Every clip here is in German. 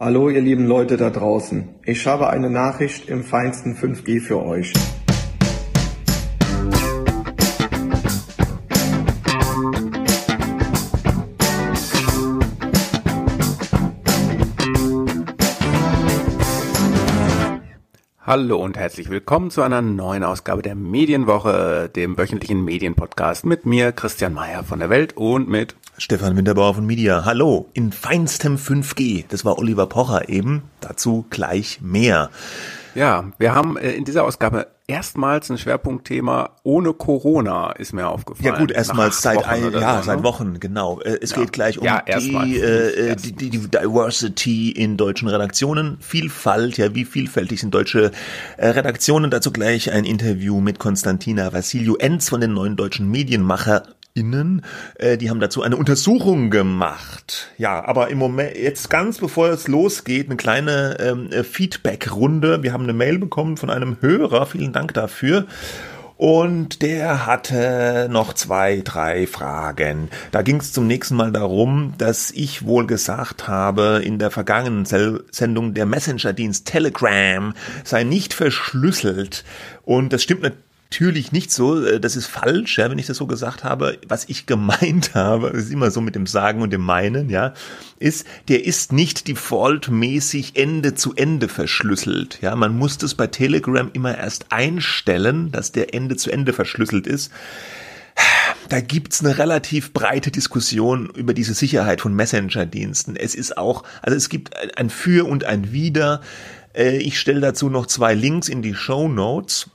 Hallo ihr lieben Leute da draußen. Ich habe eine Nachricht im feinsten 5G für euch. Hallo und herzlich willkommen zu einer neuen Ausgabe der Medienwoche, dem wöchentlichen Medienpodcast mit mir, Christian Mayer von der Welt und mit Stefan Winterbauer von Media. Hallo, in feinstem 5G. Das war Oliver Pocher eben. Dazu gleich mehr. Ja, wir haben äh, in dieser Ausgabe erstmals ein Schwerpunktthema ohne Corona, ist mir aufgefallen. Ja gut, erstmals seit ein, ja, so, seit ne? Wochen, genau. Äh, es ja. geht gleich um ja, die, äh, die, die, die Diversity in deutschen Redaktionen, Vielfalt, ja, wie vielfältig sind deutsche äh, Redaktionen. Dazu gleich ein Interview mit Konstantina Vassiliou Enz von den neuen deutschen Medienmacher Innen, äh, die haben dazu eine Untersuchung gemacht. Ja, aber im Moment, jetzt ganz bevor es losgeht, eine kleine ähm, äh, Feedback-Runde. Wir haben eine Mail bekommen von einem Hörer, vielen Dank dafür. Und der hatte noch zwei, drei Fragen. Da ging es zum nächsten Mal darum, dass ich wohl gesagt habe, in der vergangenen Sendung der Messenger-Dienst Telegram sei nicht verschlüsselt. Und das stimmt natürlich natürlich nicht so, äh, das ist falsch, ja, wenn ich das so gesagt habe. Was ich gemeint habe, ist immer so mit dem Sagen und dem Meinen, ja, ist, der ist nicht defaultmäßig Ende zu Ende verschlüsselt. Ja, man muss das bei Telegram immer erst einstellen, dass der Ende zu Ende verschlüsselt ist. Da gibt's eine relativ breite Diskussion über diese Sicherheit von Messenger-Diensten. Es ist auch, also es gibt ein Für und ein Wider. Äh, ich stelle dazu noch zwei Links in die Show Notes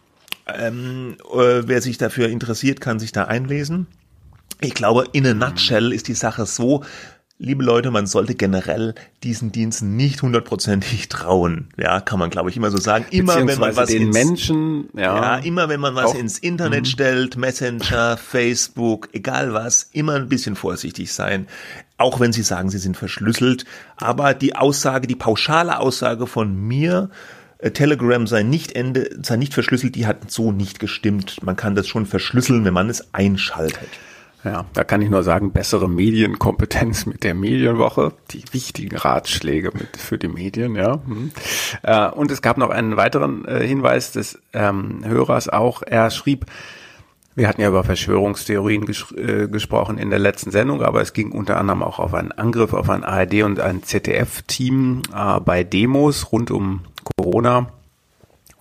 ähm, äh, wer sich dafür interessiert, kann sich da einlesen. Ich glaube, in a nutshell ist die Sache so, liebe Leute, man sollte generell diesen Diensten nicht hundertprozentig trauen. Ja, kann man, glaube ich, immer so sagen. Immer wenn man was den ins, Menschen, ja, ja, immer wenn man was auch, ins Internet mhm. stellt, Messenger, Facebook, egal was, immer ein bisschen vorsichtig sein. Auch wenn Sie sagen, Sie sind verschlüsselt. Aber die Aussage, die pauschale Aussage von mir, Telegram sei nicht Ende, sei nicht verschlüsselt, die hat so nicht gestimmt. Man kann das schon verschlüsseln, wenn man es einschaltet. Ja, da kann ich nur sagen, bessere Medienkompetenz mit der Medienwoche, die wichtigen Ratschläge mit für die Medien, ja. Hm. Äh, und es gab noch einen weiteren äh, Hinweis des ähm, Hörers auch. Er schrieb, wir hatten ja über Verschwörungstheorien ges äh, gesprochen in der letzten Sendung, aber es ging unter anderem auch auf einen Angriff auf ein ARD und ein ZDF-Team äh, bei Demos rund um Corona.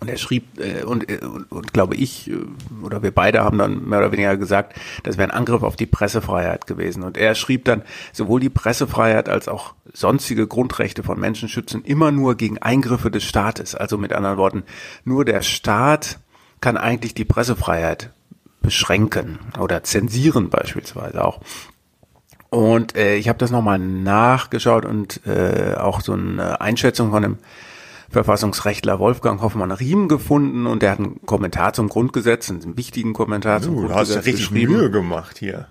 Und er schrieb, äh, und, äh, und, und glaube ich, äh, oder wir beide haben dann mehr oder weniger gesagt, das wäre ein Angriff auf die Pressefreiheit gewesen. Und er schrieb dann, sowohl die Pressefreiheit als auch sonstige Grundrechte von Menschen schützen immer nur gegen Eingriffe des Staates. Also mit anderen Worten, nur der Staat kann eigentlich die Pressefreiheit beschränken oder zensieren beispielsweise auch. Und äh, ich habe das nochmal nachgeschaut und äh, auch so eine Einschätzung von einem Verfassungsrechtler Wolfgang Hoffmann-Riem gefunden und der hat einen Kommentar zum Grundgesetz, einen wichtigen Kommentar zum uh, Grundgesetz Du hast ja richtig Mühe gemacht hier.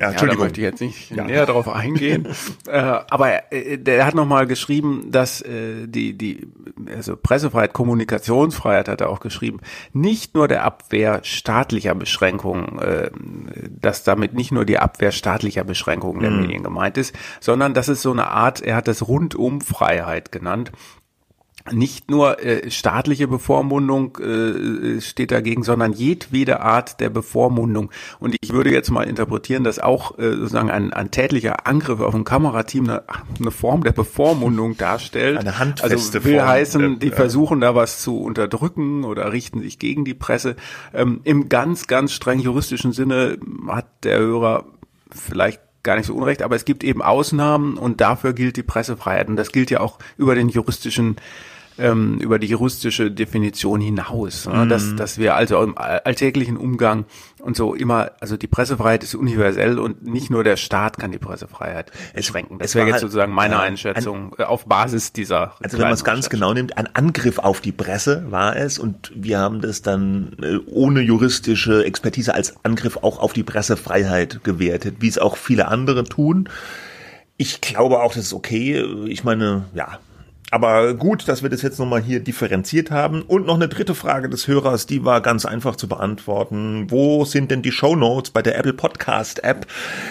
Ja, Entschuldigung. Ja, da möchte ich jetzt nicht ja. näher darauf eingehen. äh, aber äh, der hat nochmal geschrieben, dass äh, die, die also Pressefreiheit, Kommunikationsfreiheit hat er auch geschrieben, nicht nur der Abwehr staatlicher Beschränkungen, äh, dass damit nicht nur die Abwehr staatlicher Beschränkungen der mhm. Medien gemeint ist, sondern das ist so eine Art, er hat das Rundumfreiheit genannt, nicht nur äh, staatliche Bevormundung äh, steht dagegen, sondern jedwede Art der Bevormundung. Und ich würde jetzt mal interpretieren, dass auch äh, sozusagen ein, ein tätlicher Angriff auf ein Kamerateam eine, eine Form der Bevormundung darstellt. Eine handfeste also will Form heißen, die versuchen da was zu unterdrücken oder richten sich gegen die Presse. Ähm, Im ganz, ganz streng juristischen Sinne hat der Hörer vielleicht gar nicht so unrecht, aber es gibt eben Ausnahmen und dafür gilt die Pressefreiheit. Und das gilt ja auch über den juristischen ähm, über die juristische Definition hinaus. Ne? Mhm. Dass, dass wir also im alltäglichen Umgang und so immer, also die Pressefreiheit ist universell und nicht nur der Staat kann die Pressefreiheit beschränken. Das wäre jetzt halt, sozusagen meine ja, Einschätzung ein, auf Basis dieser. Also wenn man es ganz genau nimmt, ein Angriff auf die Presse war es und wir haben das dann äh, ohne juristische Expertise als Angriff auch auf die Pressefreiheit gewertet, wie es auch viele andere tun. Ich glaube auch, das ist okay. Ich meine, ja, aber gut, dass wir das jetzt nochmal hier differenziert haben. Und noch eine dritte Frage des Hörers, die war ganz einfach zu beantworten. Wo sind denn die Show Notes bei der Apple Podcast App?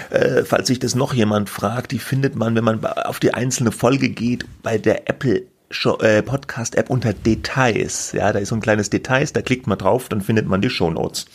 Äh, falls sich das noch jemand fragt, die findet man, wenn man auf die einzelne Folge geht, bei der Apple Podcast-App unter Details. Ja, da ist so ein kleines Details, da klickt man drauf, dann findet man die Shownotes.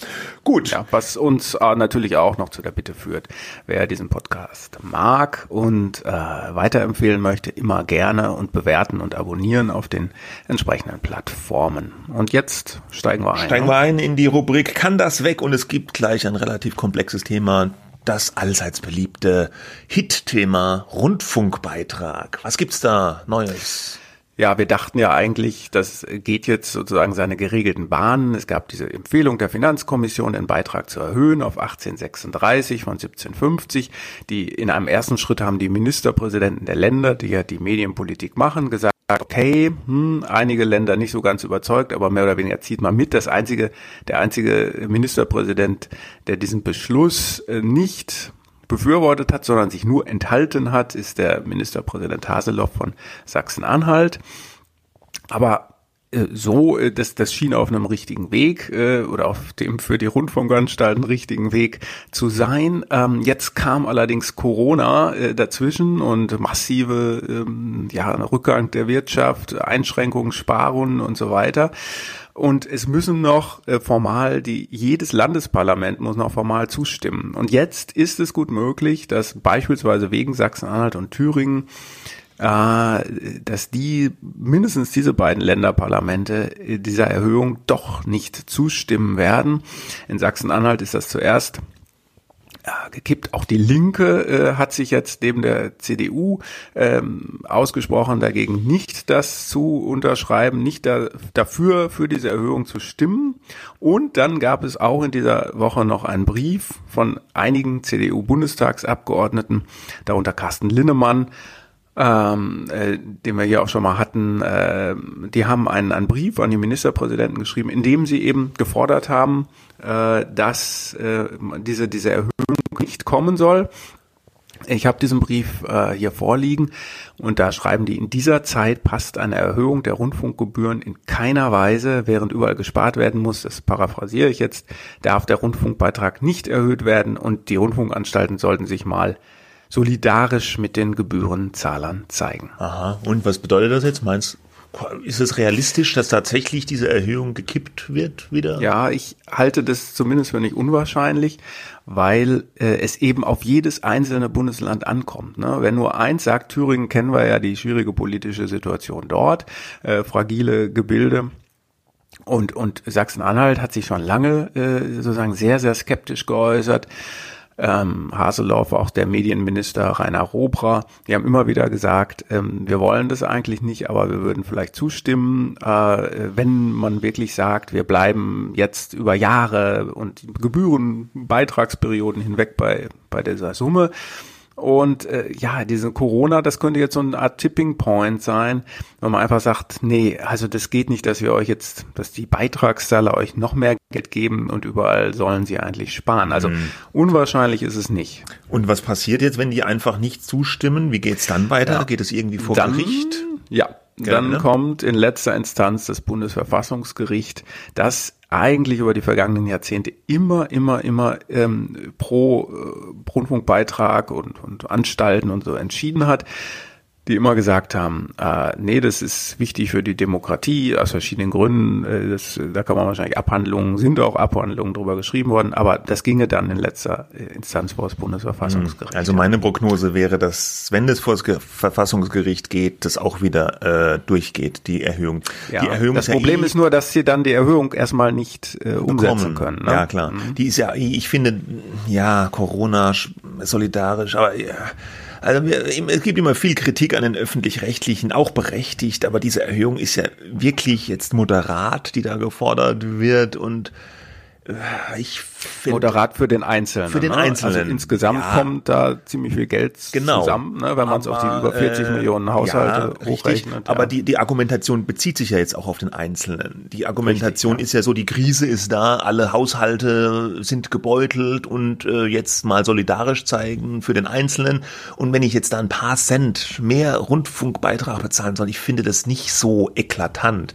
Gut. Ja, was uns äh, natürlich auch noch zu der Bitte führt, wer diesen Podcast mag und äh, weiterempfehlen möchte, immer gerne und bewerten und abonnieren auf den entsprechenden Plattformen. Und jetzt steigen wir ein. Steigen ne? wir ein in die Rubrik Kann das weg? Und es gibt gleich ein relativ komplexes Thema das allseits beliebte Hit-Thema Rundfunkbeitrag. Was gibt's da Neues? Ja, wir dachten ja eigentlich, das geht jetzt sozusagen seine geregelten Bahnen. Es gab diese Empfehlung der Finanzkommission, den Beitrag zu erhöhen auf 1836 von 1750. Die in einem ersten Schritt haben die Ministerpräsidenten der Länder, die ja die Medienpolitik machen, gesagt, okay, hm, einige Länder nicht so ganz überzeugt, aber mehr oder weniger zieht man mit. Das einzige, der einzige Ministerpräsident, der diesen Beschluss äh, nicht befürwortet hat, sondern sich nur enthalten hat, ist der Ministerpräsident Haseloff von Sachsen-Anhalt. Aber so, äh, das, das schien auf einem richtigen Weg äh, oder auf dem für die Rundfunkanstalten richtigen Weg zu sein. Ähm, jetzt kam allerdings Corona äh, dazwischen und massive ähm, ja, Rückgang der Wirtschaft, Einschränkungen, Sparungen und so weiter. Und es müssen noch äh, formal, die, jedes Landesparlament muss noch formal zustimmen. Und jetzt ist es gut möglich, dass beispielsweise wegen Sachsen-Anhalt und Thüringen äh, dass die mindestens diese beiden Länderparlamente dieser Erhöhung doch nicht zustimmen werden. In Sachsen-Anhalt ist das zuerst ja, gekippt. Auch die Linke äh, hat sich jetzt neben der CDU ähm, ausgesprochen, dagegen nicht das zu unterschreiben, nicht da, dafür für diese Erhöhung zu stimmen. Und dann gab es auch in dieser Woche noch einen Brief von einigen CDU-Bundestagsabgeordneten, darunter Carsten Linnemann, ähm, äh, den wir hier auch schon mal hatten, äh, die haben einen, einen Brief an die Ministerpräsidenten geschrieben, in dem sie eben gefordert haben, äh, dass äh, diese, diese Erhöhung nicht kommen soll. Ich habe diesen Brief äh, hier vorliegen und da schreiben die, in dieser Zeit passt eine Erhöhung der Rundfunkgebühren in keiner Weise, während überall gespart werden muss, das paraphrasiere ich jetzt, darf der Rundfunkbeitrag nicht erhöht werden und die Rundfunkanstalten sollten sich mal solidarisch mit den Gebührenzahlern zeigen. Aha. Und was bedeutet das jetzt? Meinst ist es realistisch, dass tatsächlich diese Erhöhung gekippt wird wieder? Ja, ich halte das zumindest für nicht unwahrscheinlich, weil äh, es eben auf jedes einzelne Bundesland ankommt. Ne? Wenn nur eins sagt, Thüringen kennen wir ja die schwierige politische Situation dort, äh, fragile Gebilde. Und, und Sachsen-Anhalt hat sich schon lange äh, sozusagen sehr, sehr skeptisch geäußert ähm, Haseloff, auch der Medienminister Rainer Robra, die haben immer wieder gesagt, ähm, wir wollen das eigentlich nicht, aber wir würden vielleicht zustimmen, äh, wenn man wirklich sagt, wir bleiben jetzt über Jahre und Gebühren, Beitragsperioden hinweg bei, bei dieser Summe. Und äh, ja, diese Corona, das könnte jetzt so eine Art Tipping Point sein, wenn man einfach sagt, nee, also das geht nicht, dass wir euch jetzt, dass die Beitragszahler euch noch mehr Geld geben und überall sollen sie eigentlich sparen. Also mhm. unwahrscheinlich ist es nicht. Und was passiert jetzt, wenn die einfach nicht zustimmen? Wie geht's dann weiter? Ja. Geht es irgendwie vor dann, Gericht? Ja, dann ne? kommt in letzter Instanz das Bundesverfassungsgericht, das eigentlich über die vergangenen Jahrzehnte immer, immer, immer ähm, pro äh, Rundfunkbeitrag und, und Anstalten und so entschieden hat die immer gesagt haben, äh, nee, das ist wichtig für die Demokratie aus verschiedenen Gründen. Äh, das, da kann man wahrscheinlich Abhandlungen, sind auch Abhandlungen drüber geschrieben worden, aber das ginge dann in letzter äh, Instanz vor das Bundesverfassungsgericht. Also meine Prognose wäre, dass wenn das vor das Verfassungsgericht geht, das auch wieder äh, durchgeht, die Erhöhung. Ja, die Erhöhung das ist Problem ja eh ist nur, dass sie dann die Erhöhung erstmal nicht äh, umsetzen können. Ne? Ja, klar. Mhm. Die ist ja, ich finde, ja, Corona solidarisch, aber ja, also es gibt immer viel Kritik an den öffentlich-rechtlichen, auch berechtigt, aber diese Erhöhung ist ja wirklich jetzt moderat, die da gefordert wird und ich finde. Moderat für den Einzelnen. Für den ne? Einzelnen. Also insgesamt ja. kommt da ziemlich viel Geld genau. zusammen, ne? wenn man es auf die über 40 äh, Millionen Haushalte ja, hochrechnet. Ja. Aber die, die Argumentation bezieht sich ja jetzt auch auf den Einzelnen. Die Argumentation richtig, ist ja so, die Krise ist da, alle Haushalte sind gebeutelt und äh, jetzt mal solidarisch zeigen für den Einzelnen. Und wenn ich jetzt da ein paar Cent mehr Rundfunkbeitrag bezahlen soll, ich finde das nicht so eklatant.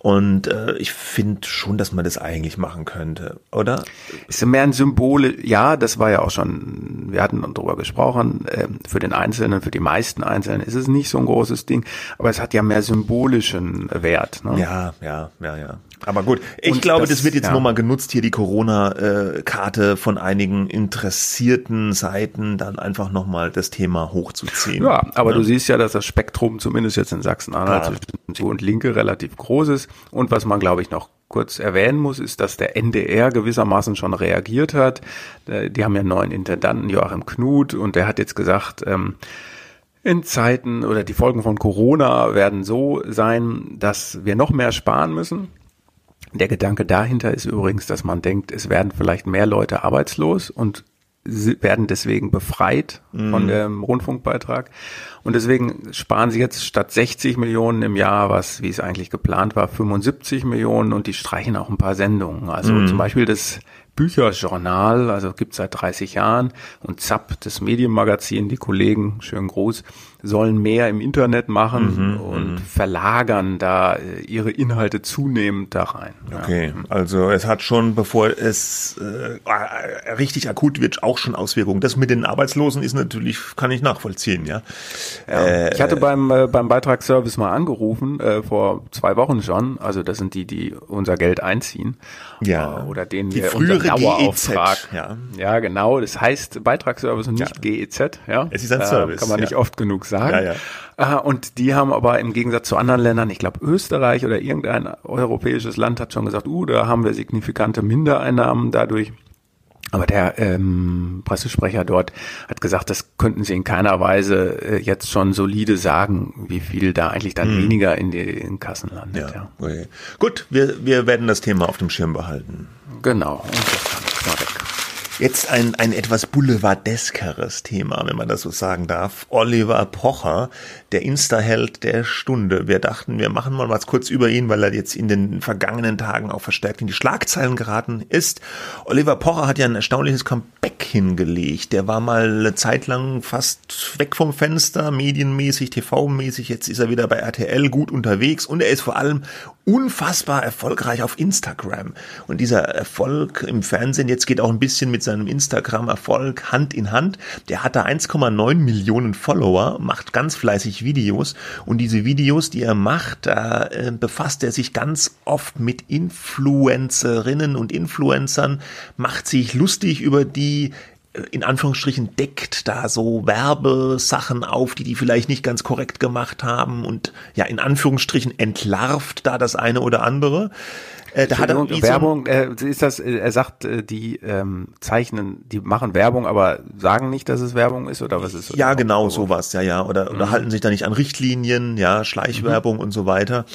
Und äh, ich finde schon, dass man das eigentlich machen könnte, oder? Ist mehr ein Symbol, ja, das war ja auch schon, wir hatten darüber gesprochen, äh, für den Einzelnen, für die meisten Einzelnen ist es nicht so ein großes Ding, aber es hat ja mehr symbolischen Wert. Ne? Ja, ja, ja, ja. Aber gut, ich und glaube, das, das, wird jetzt ja. nochmal genutzt, hier die Corona-Karte von einigen interessierten Seiten dann einfach nochmal das Thema hochzuziehen. Ja, aber ja. du siehst ja, dass das Spektrum zumindest jetzt in Sachsen-Anhalt zwischen und Linke relativ groß ist. Und was man, glaube ich, noch kurz erwähnen muss, ist, dass der NDR gewissermaßen schon reagiert hat. Äh, die haben ja einen neuen Intendanten, Joachim Knut, und der hat jetzt gesagt, ähm, in Zeiten oder die Folgen von Corona werden so sein, dass wir noch mehr sparen müssen. Der Gedanke dahinter ist übrigens, dass man denkt, es werden vielleicht mehr Leute arbeitslos und werden deswegen befreit mhm. von dem Rundfunkbeitrag. Und deswegen sparen sie jetzt statt 60 Millionen im Jahr, was, wie es eigentlich geplant war, 75 Millionen und die streichen auch ein paar Sendungen. Also mhm. zum Beispiel das Bücherjournal, also gibt seit 30 Jahren und ZAP, das Medienmagazin, die Kollegen, schönen Gruß, sollen mehr im Internet machen mhm, und mhm. verlagern da äh, ihre Inhalte zunehmend da rein. Okay, ja. also es hat schon, bevor es äh, richtig akut wird, auch schon Auswirkungen. Das mit den Arbeitslosen ist natürlich, kann ich nachvollziehen, ja. ja äh, ich hatte beim, äh, beim Beitragsservice mal angerufen, äh, vor zwei Wochen schon, also das sind die, die unser Geld einziehen. Ja. Äh, oder denen die wir frühere Dauerauftrag. GEZ, ja. ja, genau, das heißt Beitragsservice und nicht ja. GEZ, ja. Es ist ein Service. Kann man nicht oft genug sagen. Ja, ja. Und die haben aber im Gegensatz zu anderen Ländern, ich glaube Österreich oder irgendein europäisches Land hat schon gesagt, uh, da haben wir signifikante Mindereinnahmen dadurch. Aber der ähm, Pressesprecher dort hat gesagt, das könnten sie in keiner Weise äh, jetzt schon solide sagen, wie viel da eigentlich dann hm. weniger in den Kassen landet. Ja, ja. Okay. Gut, wir, wir werden das Thema auf dem Schirm behalten. Genau. Und das mal weg. Jetzt ein, ein etwas boulevardeskeres Thema, wenn man das so sagen darf. Oliver Pocher, der Insta-Held der Stunde. Wir dachten, wir machen mal was kurz über ihn, weil er jetzt in den vergangenen Tagen auch verstärkt in die Schlagzeilen geraten ist. Oliver Pocher hat ja ein erstaunliches Comeback hingelegt. Der war mal eine Zeit lang fast weg vom Fenster, medienmäßig, TV-mäßig. Jetzt ist er wieder bei RTL gut unterwegs und er ist vor allem unfassbar erfolgreich auf Instagram. Und dieser Erfolg im Fernsehen jetzt geht auch ein bisschen mit seinem Instagram-Erfolg Hand in Hand. Der hat da 1,9 Millionen Follower, macht ganz fleißig Videos. Und diese Videos, die er macht, da äh, befasst er sich ganz oft mit Influencerinnen und Influencern, macht sich lustig über die in Anführungsstrichen deckt da so Werbesachen auf, die die vielleicht nicht ganz korrekt gemacht haben und ja in Anführungsstrichen entlarvt da das eine oder andere. Äh, da hat er Werbung, äh, ist das, äh, er sagt, äh, die ähm, zeichnen, die machen Werbung, aber sagen nicht, dass es Werbung ist oder was ist Ja, genau, sowas, ja, ja. Oder, oder mhm. halten sich da nicht an Richtlinien, ja, Schleichwerbung mhm. und so weiter.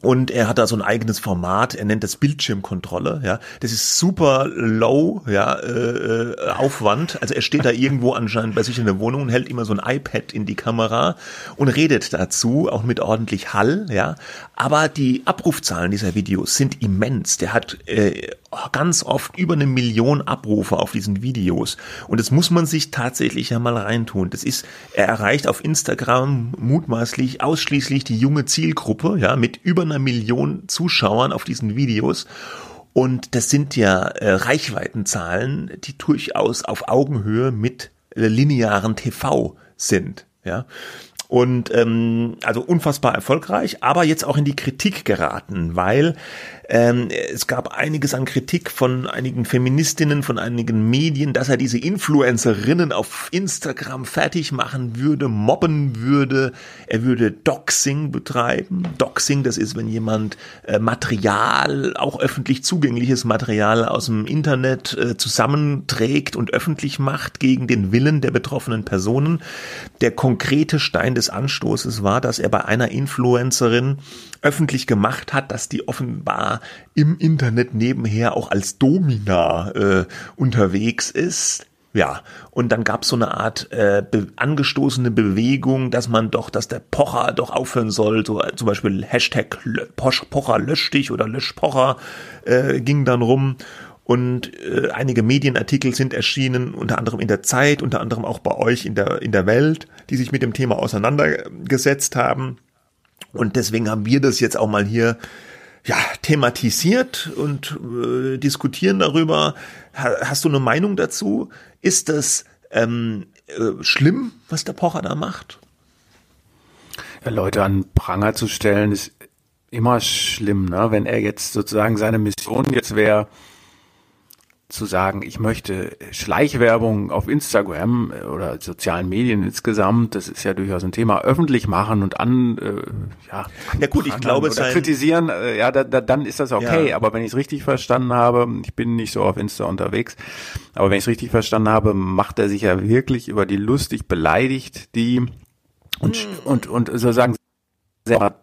Und er hat da so ein eigenes Format, er nennt das Bildschirmkontrolle, ja. Das ist super low, ja, äh, äh, Aufwand. Also er steht da irgendwo anscheinend bei sich in der Wohnung und hält immer so ein iPad in die Kamera und redet dazu, auch mit ordentlich Hall, ja. Aber die Abrufzahlen dieser Videos sind immens. Der hat äh, ganz oft über eine Million Abrufe auf diesen Videos. Und das muss man sich tatsächlich ja mal reintun. Das ist, er erreicht auf Instagram mutmaßlich ausschließlich die junge Zielgruppe, ja, mit über einer Million Zuschauern auf diesen Videos. Und das sind ja äh, Reichweitenzahlen, die durchaus auf Augenhöhe mit äh, linearen TV sind. Ja, und ähm, also unfassbar erfolgreich, aber jetzt auch in die Kritik geraten, weil ähm, es gab einiges an Kritik von einigen Feministinnen, von einigen Medien, dass er diese Influencerinnen auf Instagram fertig machen würde, mobben würde. Er würde Doxing betreiben. Doxing, das ist, wenn jemand äh, Material, auch öffentlich zugängliches Material aus dem Internet äh, zusammenträgt und öffentlich macht gegen den Willen der betroffenen Personen. Der konkrete Stein des Anstoßes war, dass er bei einer Influencerin öffentlich gemacht hat, dass die offenbar im Internet nebenher auch als Domina äh, unterwegs ist. Ja, und dann gab es so eine Art äh, be angestoßene Bewegung, dass man doch, dass der Pocher doch aufhören soll, so äh, zum Beispiel Hashtag Pocher lösch dich oder lösch Pocher äh, ging dann rum. Und äh, einige Medienartikel sind erschienen, unter anderem in der Zeit, unter anderem auch bei euch in der in der Welt, die sich mit dem Thema auseinandergesetzt haben. Und deswegen haben wir das jetzt auch mal hier ja, thematisiert und äh, diskutieren darüber. Ha, hast du eine Meinung dazu? Ist das ähm, äh, schlimm, was der Pocher da macht? Ja, Leute an Pranger zu stellen, ist immer schlimm, ne? Wenn er jetzt sozusagen seine Mission jetzt wäre, zu sagen, ich möchte Schleichwerbung auf Instagram äh, oder sozialen Medien insgesamt, das ist ja durchaus ein Thema, öffentlich machen und an, äh, ja, ja gut, ich glaube, oder kritisieren, äh, ja, da, da, dann ist das okay. Ja. Aber wenn ich es richtig verstanden habe, ich bin nicht so auf Insta unterwegs, aber wenn ich es richtig verstanden habe, macht er sich ja wirklich über die lustig beleidigt, die und hm. und und sozusagen sehr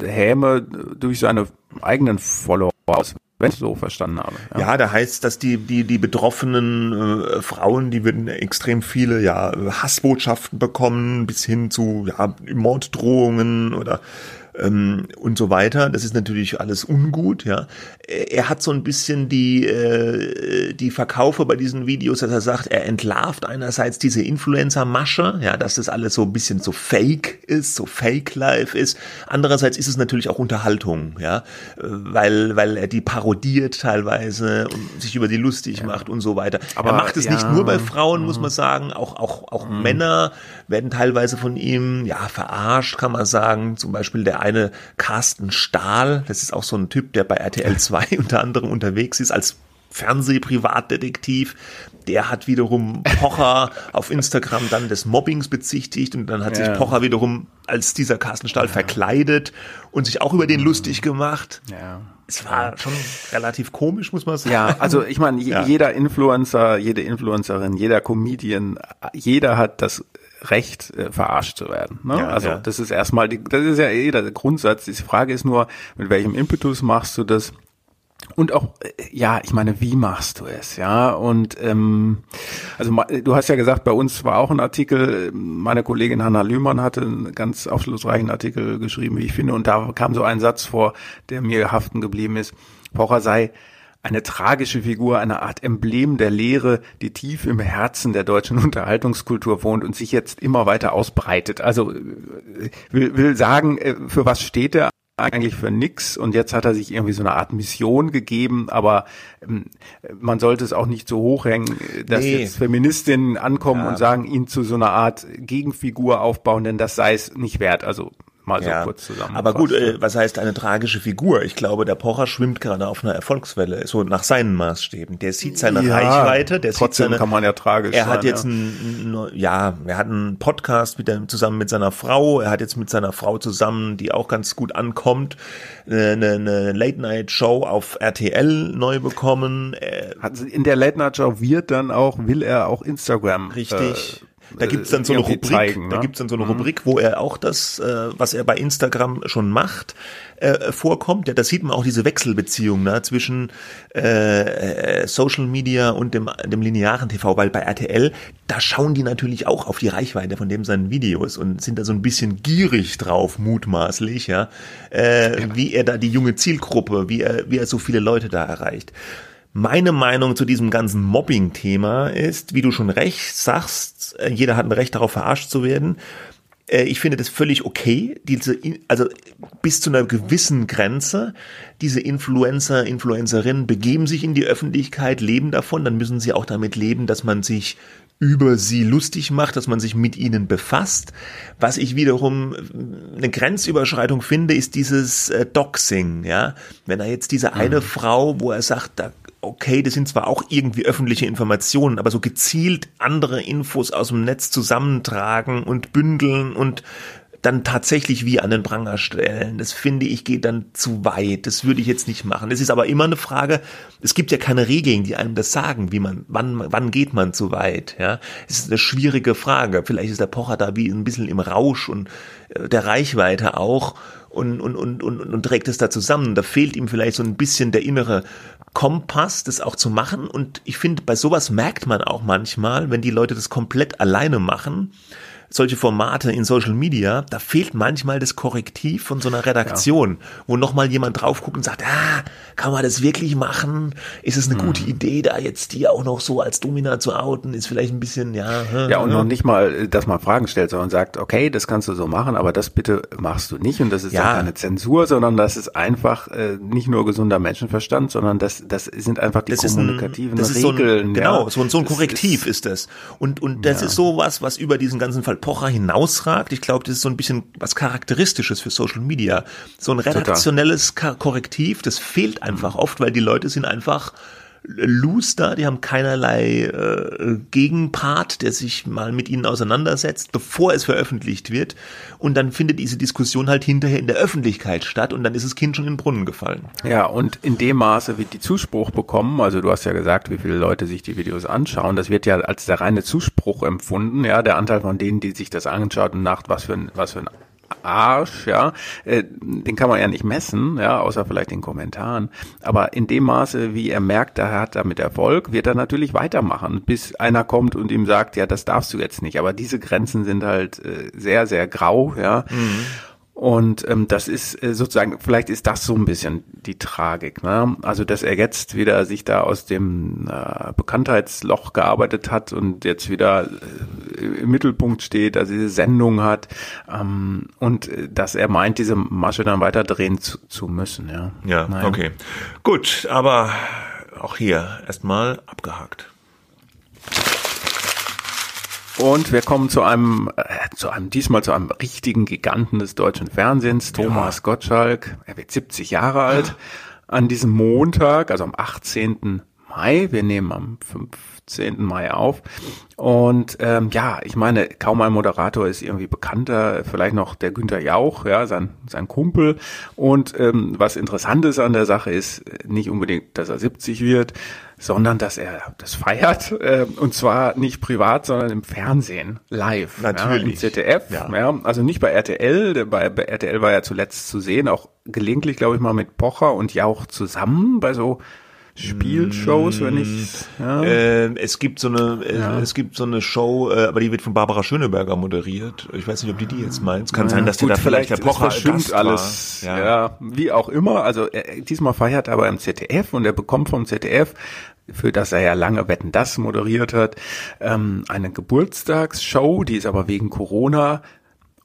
Häme durch seine eigenen Follower aus wenn ich so verstanden habe. Ja, ja da heißt, dass die, die, die betroffenen äh, Frauen, die würden extrem viele ja, Hassbotschaften bekommen, bis hin zu ja, Morddrohungen oder ähm, und so weiter. Das ist natürlich alles ungut, ja. Er hat so ein bisschen die, äh, die Verkaufe bei diesen Videos, dass er sagt, er entlarvt einerseits diese Influencer-Masche, ja, dass das alles so ein bisschen so fake ist, so fake-life ist. Andererseits ist es natürlich auch Unterhaltung, ja, weil, weil er die parodiert teilweise und sich über die lustig ja. macht und so weiter. Aber er macht es ja. nicht nur bei Frauen, muss mhm. man sagen, auch, auch, auch mhm. Männer werden teilweise von ihm, ja, verarscht, kann man sagen. Zum Beispiel der eine Carsten Stahl, das ist auch so ein Typ, der bei RTL 2 unter anderem unterwegs ist als Fernsehprivatdetektiv. Der hat wiederum Pocher auf Instagram dann des Mobbings bezichtigt und dann hat ja. sich Pocher wiederum als dieser Carsten Stahl ja. verkleidet und sich auch über den mhm. lustig gemacht. Ja. Es war schon relativ komisch, muss man sagen. Ja, also ich meine, jeder Influencer, jede Influencerin, jeder Comedian, jeder hat das Recht, äh, verarscht zu werden. Ne? Ja, also ja. das ist erstmal, die, das ist ja eh der Grundsatz. Die Frage ist nur, mit welchem Impetus machst du das? Und auch, äh, ja, ich meine, wie machst du es, ja? Und ähm, also du hast ja gesagt, bei uns war auch ein Artikel, meine Kollegin Hanna Lühmann hatte einen ganz aufschlussreichen Artikel geschrieben, wie ich finde, und da kam so ein Satz vor, der mir haften geblieben ist. Pocher sei eine tragische Figur, eine Art Emblem der Lehre, die tief im Herzen der deutschen Unterhaltungskultur wohnt und sich jetzt immer weiter ausbreitet. Also äh, will, will sagen, äh, für was steht er? eigentlich für nix und jetzt hat er sich irgendwie so eine Art Mission gegeben, aber ähm, man sollte es auch nicht so hochhängen, dass nee. jetzt Feministinnen ankommen ja. und sagen, ihn zu so einer Art Gegenfigur aufbauen, denn das sei es nicht wert. Also mal so ja. kurz zusammen. Aber gut, äh, was heißt eine tragische Figur? Ich glaube, der Pocher schwimmt gerade auf einer Erfolgswelle, so nach seinen Maßstäben. Der sieht seine ja, Reichweite, der sieht seine, kann man ja tragisch Er hat jetzt ja. Ein, ja, er hat einen Podcast mit der, zusammen mit seiner Frau. Er hat jetzt mit seiner Frau zusammen, die auch ganz gut ankommt, eine, eine Late Night Show auf RTL neu bekommen. In der Late Night Show wird dann auch, will er auch Instagram richtig. Äh, da gibt's dann so eine Rubrik, zeigen, ne? da gibt's dann so eine mhm. Rubrik, wo er auch das, äh, was er bei Instagram schon macht, äh, vorkommt. Ja, da sieht man auch diese Wechselbeziehung ne, zwischen äh, Social Media und dem, dem linearen TV, weil bei RTL, da schauen die natürlich auch auf die Reichweite von dem seinen Videos und sind da so ein bisschen gierig drauf, mutmaßlich, ja, äh, ja. wie er da die junge Zielgruppe, wie er, wie er so viele Leute da erreicht. Meine Meinung zu diesem ganzen Mobbing-Thema ist, wie du schon recht sagst, äh, jeder hat ein Recht darauf verarscht zu werden. Äh, ich finde das völlig okay, diese, also bis zu einer gewissen Grenze. Diese Influencer, Influencerinnen begeben sich in die Öffentlichkeit, leben davon, dann müssen sie auch damit leben, dass man sich über sie lustig macht, dass man sich mit ihnen befasst. Was ich wiederum äh, eine Grenzüberschreitung finde, ist dieses äh, Doxing, ja. Wenn er jetzt diese eine mhm. Frau, wo er sagt, da okay, das sind zwar auch irgendwie öffentliche Informationen, aber so gezielt andere Infos aus dem Netz zusammentragen und bündeln und dann tatsächlich wie an den Pranger stellen. Das finde ich geht dann zu weit. Das würde ich jetzt nicht machen. Es ist aber immer eine Frage, es gibt ja keine Regeln, die einem das sagen, wie man, wann, wann geht man zu weit, ja. Es ist eine schwierige Frage. Vielleicht ist der Pocher da wie ein bisschen im Rausch und äh, der Reichweite auch und, und, und, und, und trägt es da zusammen. Da fehlt ihm vielleicht so ein bisschen der innere Kompass, das auch zu machen. Und ich finde, bei sowas merkt man auch manchmal, wenn die Leute das komplett alleine machen, solche Formate in Social Media, da fehlt manchmal das Korrektiv von so einer Redaktion, ja. wo nochmal jemand drauf guckt und sagt, ah, kann man das wirklich machen? Ist es eine mhm. gute Idee, da jetzt die auch noch so als Domina zu outen? Ist vielleicht ein bisschen, ja. Ja, und noch nicht mal, dass man Fragen stellt, sondern sagt, okay, das kannst du so machen, aber das bitte machst du nicht. Und das ist ja keine Zensur, sondern das ist einfach äh, nicht nur gesunder Menschenverstand, sondern das, das sind einfach die das kommunikativen ein, Regeln. So ein, genau, so, so ein Korrektiv ist, ist das. Und, und das ja. ist sowas, was über diesen ganzen Fall Pocher hinausragt. Ich glaube, das ist so ein bisschen was Charakteristisches für Social Media. So ein redaktionelles Korrektiv, das fehlt einfach oft, weil die Leute sind einfach loose da, die haben keinerlei äh, Gegenpart, der sich mal mit ihnen auseinandersetzt, bevor es veröffentlicht wird. Und dann findet diese Diskussion halt hinterher in der Öffentlichkeit statt und dann ist das Kind schon in den Brunnen gefallen. Ja, und in dem Maße wird die Zuspruch bekommen, also du hast ja gesagt, wie viele Leute sich die Videos anschauen, das wird ja als der reine Zuspruch empfunden, ja, der Anteil von denen, die sich das angeschaut und nach was für ein, was für ein Arsch, ja, äh, den kann man ja nicht messen, ja, außer vielleicht den Kommentaren. Aber in dem Maße, wie er merkt, er hat damit Erfolg, wird er natürlich weitermachen, bis einer kommt und ihm sagt, ja, das darfst du jetzt nicht. Aber diese Grenzen sind halt äh, sehr, sehr grau, ja. Mhm. Und ähm, das ist äh, sozusagen, vielleicht ist das so ein bisschen die Tragik. Ne? Also, dass er jetzt wieder sich da aus dem äh, Bekanntheitsloch gearbeitet hat und jetzt wieder äh, im Mittelpunkt steht, also diese Sendung hat ähm, und äh, dass er meint, diese Masche dann weiterdrehen zu, zu müssen. Ja, ja naja. okay. Gut, aber auch hier erstmal abgehakt. Und wir kommen zu einem, äh, zu einem, diesmal zu einem richtigen Giganten des deutschen Fernsehens, Thomas ja. Gottschalk. Er wird 70 Jahre alt. An diesem Montag, also am 18. Mai, wir nehmen am 15. Mai auf. Und ähm, ja, ich meine, kaum ein Moderator ist irgendwie bekannter, vielleicht noch der Günther Jauch, ja, sein, sein Kumpel. Und ähm, was interessant ist an der Sache ist nicht unbedingt, dass er 70 wird, sondern dass er das feiert äh, und zwar nicht privat, sondern im Fernsehen live, natürlich, ja, im ZDF, ja. ja. also nicht bei RTL, bei, bei RTL war er zuletzt zu sehen, auch gelegentlich glaube ich mal mit Pocher und Jauch zusammen bei so Spielshows, wenn ich. Ja. Äh, es gibt so eine, äh, ja. es gibt so eine Show, äh, aber die wird von Barbara Schöneberger moderiert. Ich weiß nicht, ob die die jetzt meint. Es kann ja, sein, dass gut, die da vielleicht der Pocher Gast alles. Ja. ja, wie auch immer. Also er, diesmal feiert er aber im ZDF und er bekommt vom ZDF für das er ja lange Wetten das moderiert hat, ähm, eine Geburtstagsshow, die ist aber wegen Corona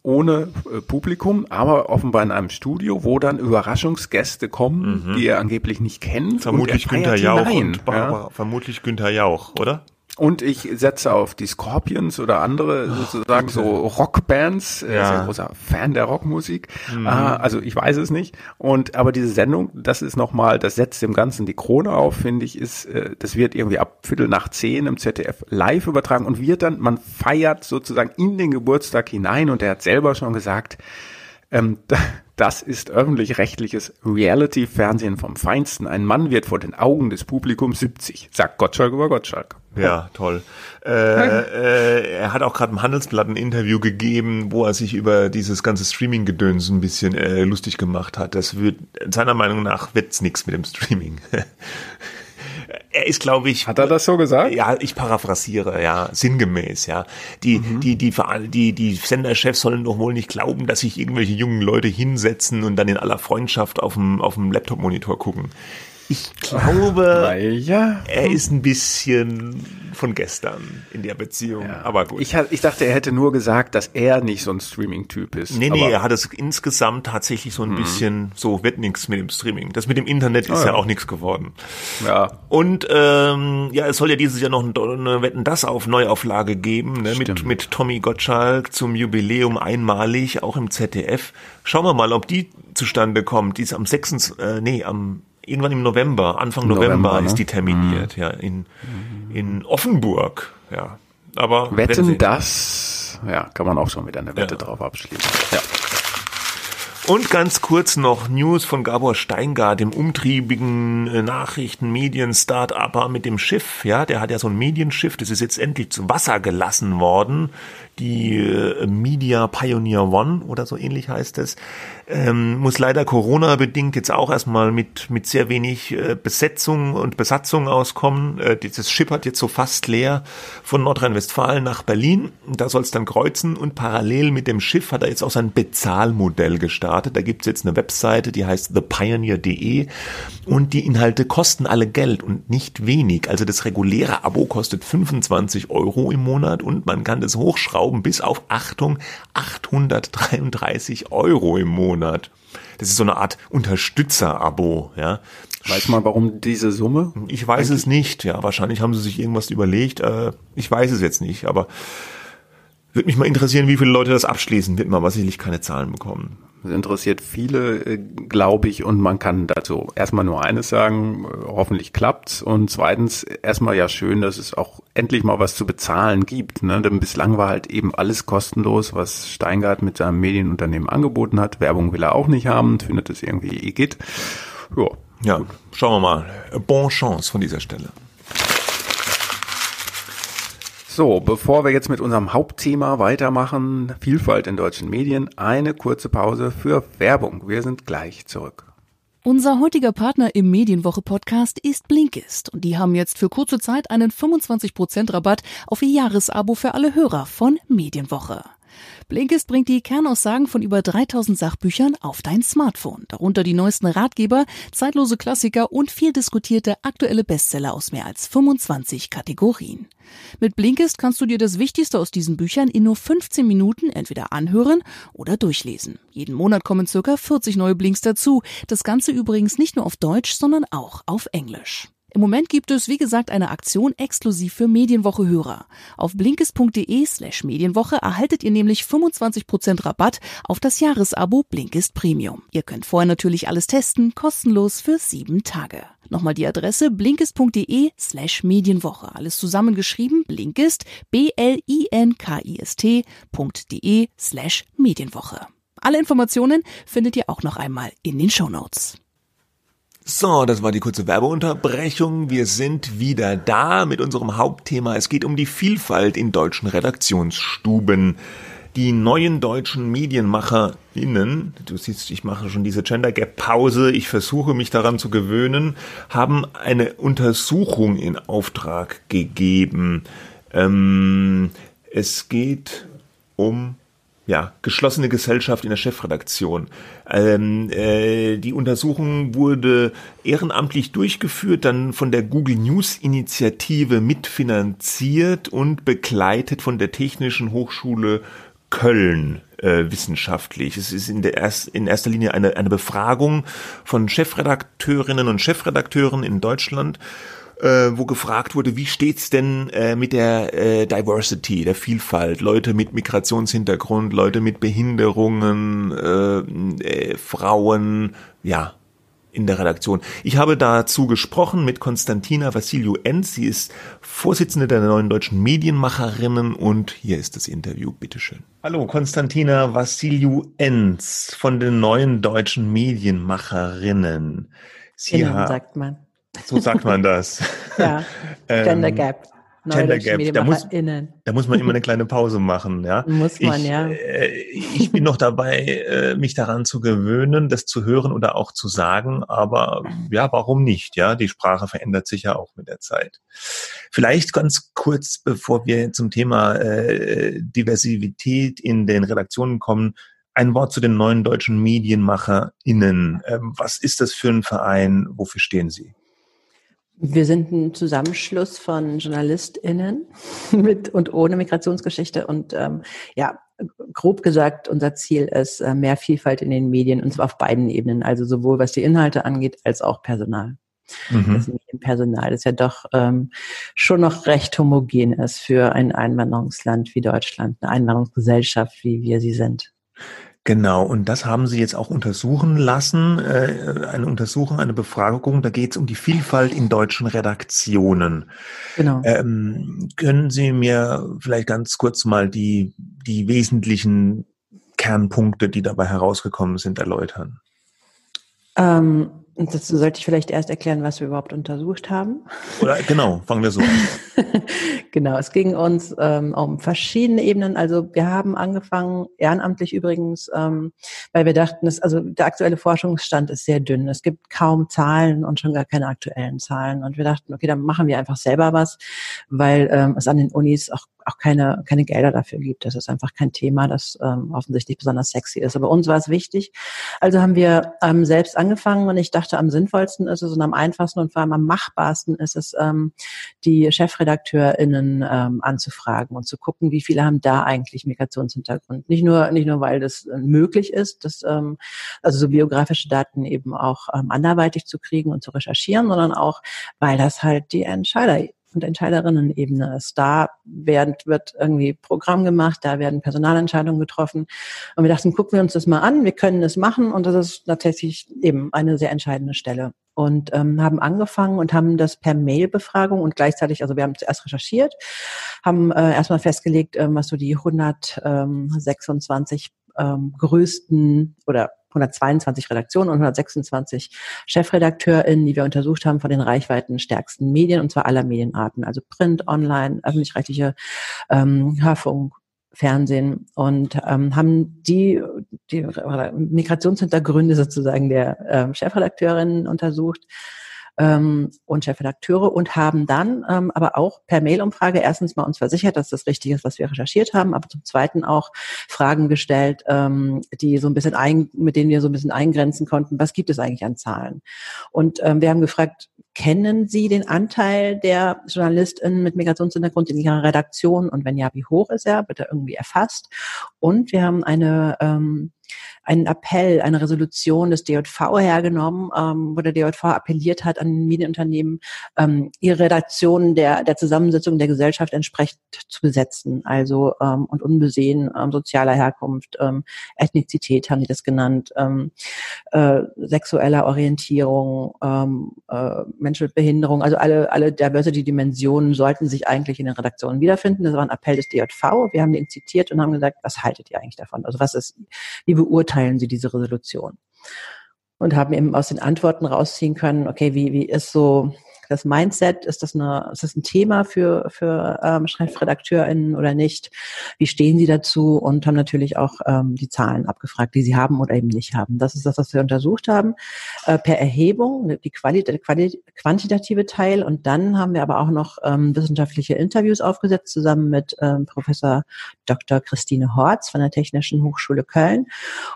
ohne äh, Publikum, aber offenbar in einem Studio, wo dann Überraschungsgäste kommen, mhm. die er angeblich nicht kennt. Vermutlich Günther Jauch und Barbara, ja. vermutlich Günther Jauch, oder? Und ich setze auf die Scorpions oder andere sozusagen so Rockbands. Ja. Ist ein großer Fan der Rockmusik. Mhm. Ah, also ich weiß es nicht. Und aber diese Sendung, das ist nochmal, das setzt dem Ganzen die Krone auf, finde ich, ist, äh, das wird irgendwie ab Viertel nach zehn im ZDF live übertragen und wird dann, man feiert sozusagen in den Geburtstag hinein und er hat selber schon gesagt, ähm, das ist öffentlich-rechtliches Reality-Fernsehen vom Feinsten. Ein Mann wird vor den Augen des Publikums 70, sagt Gottschalk über Gottschalk. Ja, toll. Äh, äh, er hat auch gerade im Handelsblatt ein Interview gegeben, wo er sich über dieses ganze Streaming-Gedöns ein bisschen äh, lustig gemacht hat. Das wird, seiner Meinung nach, wird's nichts mit dem Streaming. er ist, glaube ich. Hat er das so gesagt? Ja, ich paraphrasiere, ja, sinngemäß, ja. Die, mhm. die, die, die, die Senderchefs sollen doch wohl nicht glauben, dass sich irgendwelche jungen Leute hinsetzen und dann in aller Freundschaft auf dem, auf dem Laptop-Monitor gucken. Ich glaube, ja. er ist ein bisschen von gestern in der Beziehung. Ja. Aber gut. Ich, ich dachte, er hätte nur gesagt, dass er nicht so ein Streaming-Typ ist. Nee, nee, er hat es insgesamt tatsächlich so ein mhm. bisschen, so wird nichts mit dem Streaming. Das mit dem Internet ist oh, ja. ja. auch nichts geworden. Ja. Und ähm, ja, es soll ja dieses Jahr noch eine Wetten das auf Neuauflage geben, ne? mit, mit Tommy Gottschalk zum Jubiläum einmalig, auch im ZDF. Schauen wir mal, ob die zustande kommt. Die ist am 6. Äh, nee, am irgendwann im November, Anfang November, November ne? ist die terminiert, mhm. ja, in, in Offenburg, ja. Aber wetten das ja, kann man auch schon wieder eine Wette ja. drauf abschließen. Ja. Und ganz kurz noch News von Gabor Steingart, dem umtriebigen äh, Nachrichten, Medien, Start-Upper mit dem Schiff. Ja, der hat ja so ein Medienschiff, das ist jetzt endlich zu Wasser gelassen worden die äh, Media Pioneer One oder so ähnlich heißt es, ähm, muss leider Corona-bedingt jetzt auch erstmal mit, mit sehr wenig äh, Besetzung und Besatzung auskommen. Äh, dieses schippert jetzt so fast leer von Nordrhein-Westfalen nach Berlin. Da soll es dann kreuzen und parallel mit dem Schiff hat er jetzt auch sein Bezahlmodell gestartet. Da gibt's jetzt eine Webseite, die heißt thepioneer.de und die Inhalte kosten alle Geld und nicht wenig. Also das reguläre Abo kostet 25 Euro im Monat und man kann das hochschrauben Schrauben bis auf, Achtung, 833 Euro im Monat. Das ist so eine Art Unterstützer-Abo, ja. Weiß man, warum diese Summe? Ich weiß Eigentlich? es nicht, ja. Wahrscheinlich haben sie sich irgendwas überlegt. Äh, ich weiß es jetzt nicht, aber würde mich mal interessieren, wie viele Leute das abschließen. Wird man aber sicherlich keine Zahlen bekommen. Das interessiert viele, äh, glaube ich, und man kann dazu erstmal nur eines sagen, äh, hoffentlich klappt's und zweitens erstmal ja schön, dass es auch endlich mal was zu bezahlen gibt, ne? denn bislang war halt eben alles kostenlos, was Steingart mit seinem Medienunternehmen angeboten hat. Werbung will er auch nicht haben, findet es irgendwie eh geht. Ja. Ja, schauen wir mal. Bon Chance von dieser Stelle. So, bevor wir jetzt mit unserem Hauptthema weitermachen, Vielfalt in deutschen Medien, eine kurze Pause für Werbung. Wir sind gleich zurück. Unser heutiger Partner im Medienwoche-Podcast ist Blinkist und die haben jetzt für kurze Zeit einen 25% Rabatt auf ihr Jahresabo für alle Hörer von Medienwoche. Blinkist bringt die Kernaussagen von über 3000 Sachbüchern auf dein Smartphone, darunter die neuesten Ratgeber, zeitlose Klassiker und viel diskutierte aktuelle Bestseller aus mehr als 25 Kategorien. Mit Blinkist kannst du dir das Wichtigste aus diesen Büchern in nur 15 Minuten entweder anhören oder durchlesen. Jeden Monat kommen circa 40 neue Blinks dazu. Das Ganze übrigens nicht nur auf Deutsch, sondern auch auf Englisch. Im Moment gibt es, wie gesagt, eine Aktion exklusiv für Medienwoche-Hörer. Auf blinkist.de slash Medienwoche erhaltet ihr nämlich 25% Rabatt auf das Jahresabo Blinkist Premium. Ihr könnt vorher natürlich alles testen, kostenlos für sieben Tage. Nochmal die Adresse blinkist.de slash Medienwoche. Alles zusammengeschrieben, blinkist, b-l-i-n-k-i-s-t.de slash Medienwoche. Alle Informationen findet ihr auch noch einmal in den Shownotes. So, das war die kurze Werbeunterbrechung. Wir sind wieder da mit unserem Hauptthema. Es geht um die Vielfalt in deutschen Redaktionsstuben. Die neuen deutschen MedienmacherInnen, du siehst, ich mache schon diese Gender Gap Pause, ich versuche mich daran zu gewöhnen, haben eine Untersuchung in Auftrag gegeben. Ähm, es geht um ja, geschlossene Gesellschaft in der Chefredaktion. Ähm, äh, die Untersuchung wurde ehrenamtlich durchgeführt, dann von der Google News Initiative mitfinanziert und begleitet von der Technischen Hochschule Köln äh, wissenschaftlich. Es ist in, der erst, in erster Linie eine, eine Befragung von Chefredakteurinnen und Chefredakteuren in Deutschland äh, wo gefragt wurde, wie steht's denn äh, mit der äh, Diversity, der Vielfalt, Leute mit Migrationshintergrund, Leute mit Behinderungen, äh, äh, Frauen, ja, in der Redaktion. Ich habe dazu gesprochen mit Konstantina Vassiliou Enz. Sie ist Vorsitzende der neuen deutschen Medienmacherinnen und hier ist das Interview. Bitteschön. Hallo, Konstantina Vassiliou Enz von den neuen deutschen Medienmacherinnen. Sie Innen, sagt man. So sagt man das. ja, Gender ähm, Gap. Gender Gap. Da muss, da muss man immer eine kleine Pause machen, ja. Muss man, ich, ja. Äh, ich bin noch dabei, äh, mich daran zu gewöhnen, das zu hören oder auch zu sagen, aber ja, warum nicht, ja? Die Sprache verändert sich ja auch mit der Zeit. Vielleicht ganz kurz, bevor wir zum Thema äh, Diversität in den Redaktionen kommen, ein Wort zu den neuen deutschen MedienmacherInnen. Ähm, was ist das für ein Verein? Wofür stehen Sie? Wir sind ein Zusammenschluss von JournalistInnen mit und ohne Migrationsgeschichte und ähm, ja, grob gesagt, unser Ziel ist äh, mehr Vielfalt in den Medien und zwar auf beiden Ebenen, also sowohl was die Inhalte angeht als auch Personal. Mhm. Das Medienpersonal, das ja doch ähm, schon noch recht homogen ist für ein Einwanderungsland wie Deutschland, eine Einwanderungsgesellschaft, wie wir sie sind. Genau, und das haben Sie jetzt auch untersuchen lassen, äh, eine Untersuchung, eine Befragung, da geht es um die Vielfalt in deutschen Redaktionen. Genau. Ähm, können Sie mir vielleicht ganz kurz mal die, die wesentlichen Kernpunkte, die dabei herausgekommen sind, erläutern? Ähm, und dazu sollte ich vielleicht erst erklären, was wir überhaupt untersucht haben. Oder genau, fangen wir so an. genau, es ging uns ähm, um verschiedene Ebenen. Also wir haben angefangen, ehrenamtlich übrigens, ähm, weil wir dachten, dass, also der aktuelle Forschungsstand ist sehr dünn. Es gibt kaum Zahlen und schon gar keine aktuellen Zahlen. Und wir dachten, okay, dann machen wir einfach selber was, weil ähm, es an den Unis auch auch keine, keine Gelder dafür gibt. Das ist einfach kein Thema, das ähm, offensichtlich besonders sexy ist. Aber uns war es wichtig. Also haben wir ähm, selbst angefangen und ich dachte, am sinnvollsten ist es und am einfachsten und vor allem am machbarsten ist es, ähm, die ChefredakteurInnen ähm, anzufragen und zu gucken, wie viele haben da eigentlich Migrationshintergrund. Nicht nur, nicht nur, weil das äh, möglich ist, dass, ähm, also so biografische Daten eben auch ähm, anderweitig zu kriegen und zu recherchieren, sondern auch, weil das halt die Entscheider und Entscheiderinnen-Ebene ist. Da werden, wird irgendwie Programm gemacht, da werden Personalentscheidungen getroffen. Und wir dachten, gucken wir uns das mal an, wir können es machen und das ist tatsächlich eben eine sehr entscheidende Stelle. Und ähm, haben angefangen und haben das per Mail-Befragung und gleichzeitig, also wir haben zuerst recherchiert, haben äh, erstmal festgelegt, ähm, was so die 126 ähm, größten oder 122 Redaktionen und 126 ChefredakteurInnen, die wir untersucht haben von den reichweitenstärksten Medien, und zwar aller Medienarten, also Print, Online, öffentlich-rechtliche ähm, Hörfunk, Fernsehen und ähm, haben die, die Migrationshintergründe sozusagen der ähm, Chefredakteurinnen untersucht ähm, und Chefredakteure und haben dann ähm, aber auch per Mail-Umfrage erstens mal uns versichert, dass das richtig ist, was wir recherchiert haben, aber zum Zweiten auch Fragen gestellt, ähm, die so ein bisschen ein, mit denen wir so ein bisschen eingrenzen konnten, was gibt es eigentlich an Zahlen? Und ähm, wir haben gefragt, kennen Sie den Anteil der JournalistInnen mit Migrationshintergrund in Ihrer Redaktion? Und wenn ja, wie hoch ist er? Wird er irgendwie erfasst? Und wir haben eine ähm, einen Appell, eine Resolution des DJV hergenommen, ähm, wo der DJV appelliert hat an Medienunternehmen, ähm, ihre Redaktionen der, der Zusammensetzung der Gesellschaft entsprechend zu besetzen. Also ähm, und unbesehen ähm, sozialer Herkunft, ähm, Ethnizität haben die das genannt, ähm, äh, sexueller Orientierung, ähm, äh, Menschen mit Behinderung, also alle, alle Diversity-Dimensionen sollten sich eigentlich in den Redaktionen wiederfinden. Das war ein Appell des DJV. Wir haben den zitiert und haben gesagt, was haltet ihr eigentlich davon? Also was ist, wie beurteilt beurteilen Sie diese Resolution? Und haben eben aus den Antworten rausziehen können, okay, wie, wie ist so das Mindset, ist das, eine, ist das ein Thema für, für ähm, ChefredakteurInnen oder nicht? Wie stehen Sie dazu? Und haben natürlich auch ähm, die Zahlen abgefragt, die Sie haben oder eben nicht haben. Das ist das, was wir untersucht haben, äh, per Erhebung, ne, die Quali Quali quantitative Teil. Und dann haben wir aber auch noch ähm, wissenschaftliche Interviews aufgesetzt, zusammen mit ähm, Professor Dr. Christine Horz von der Technischen Hochschule Köln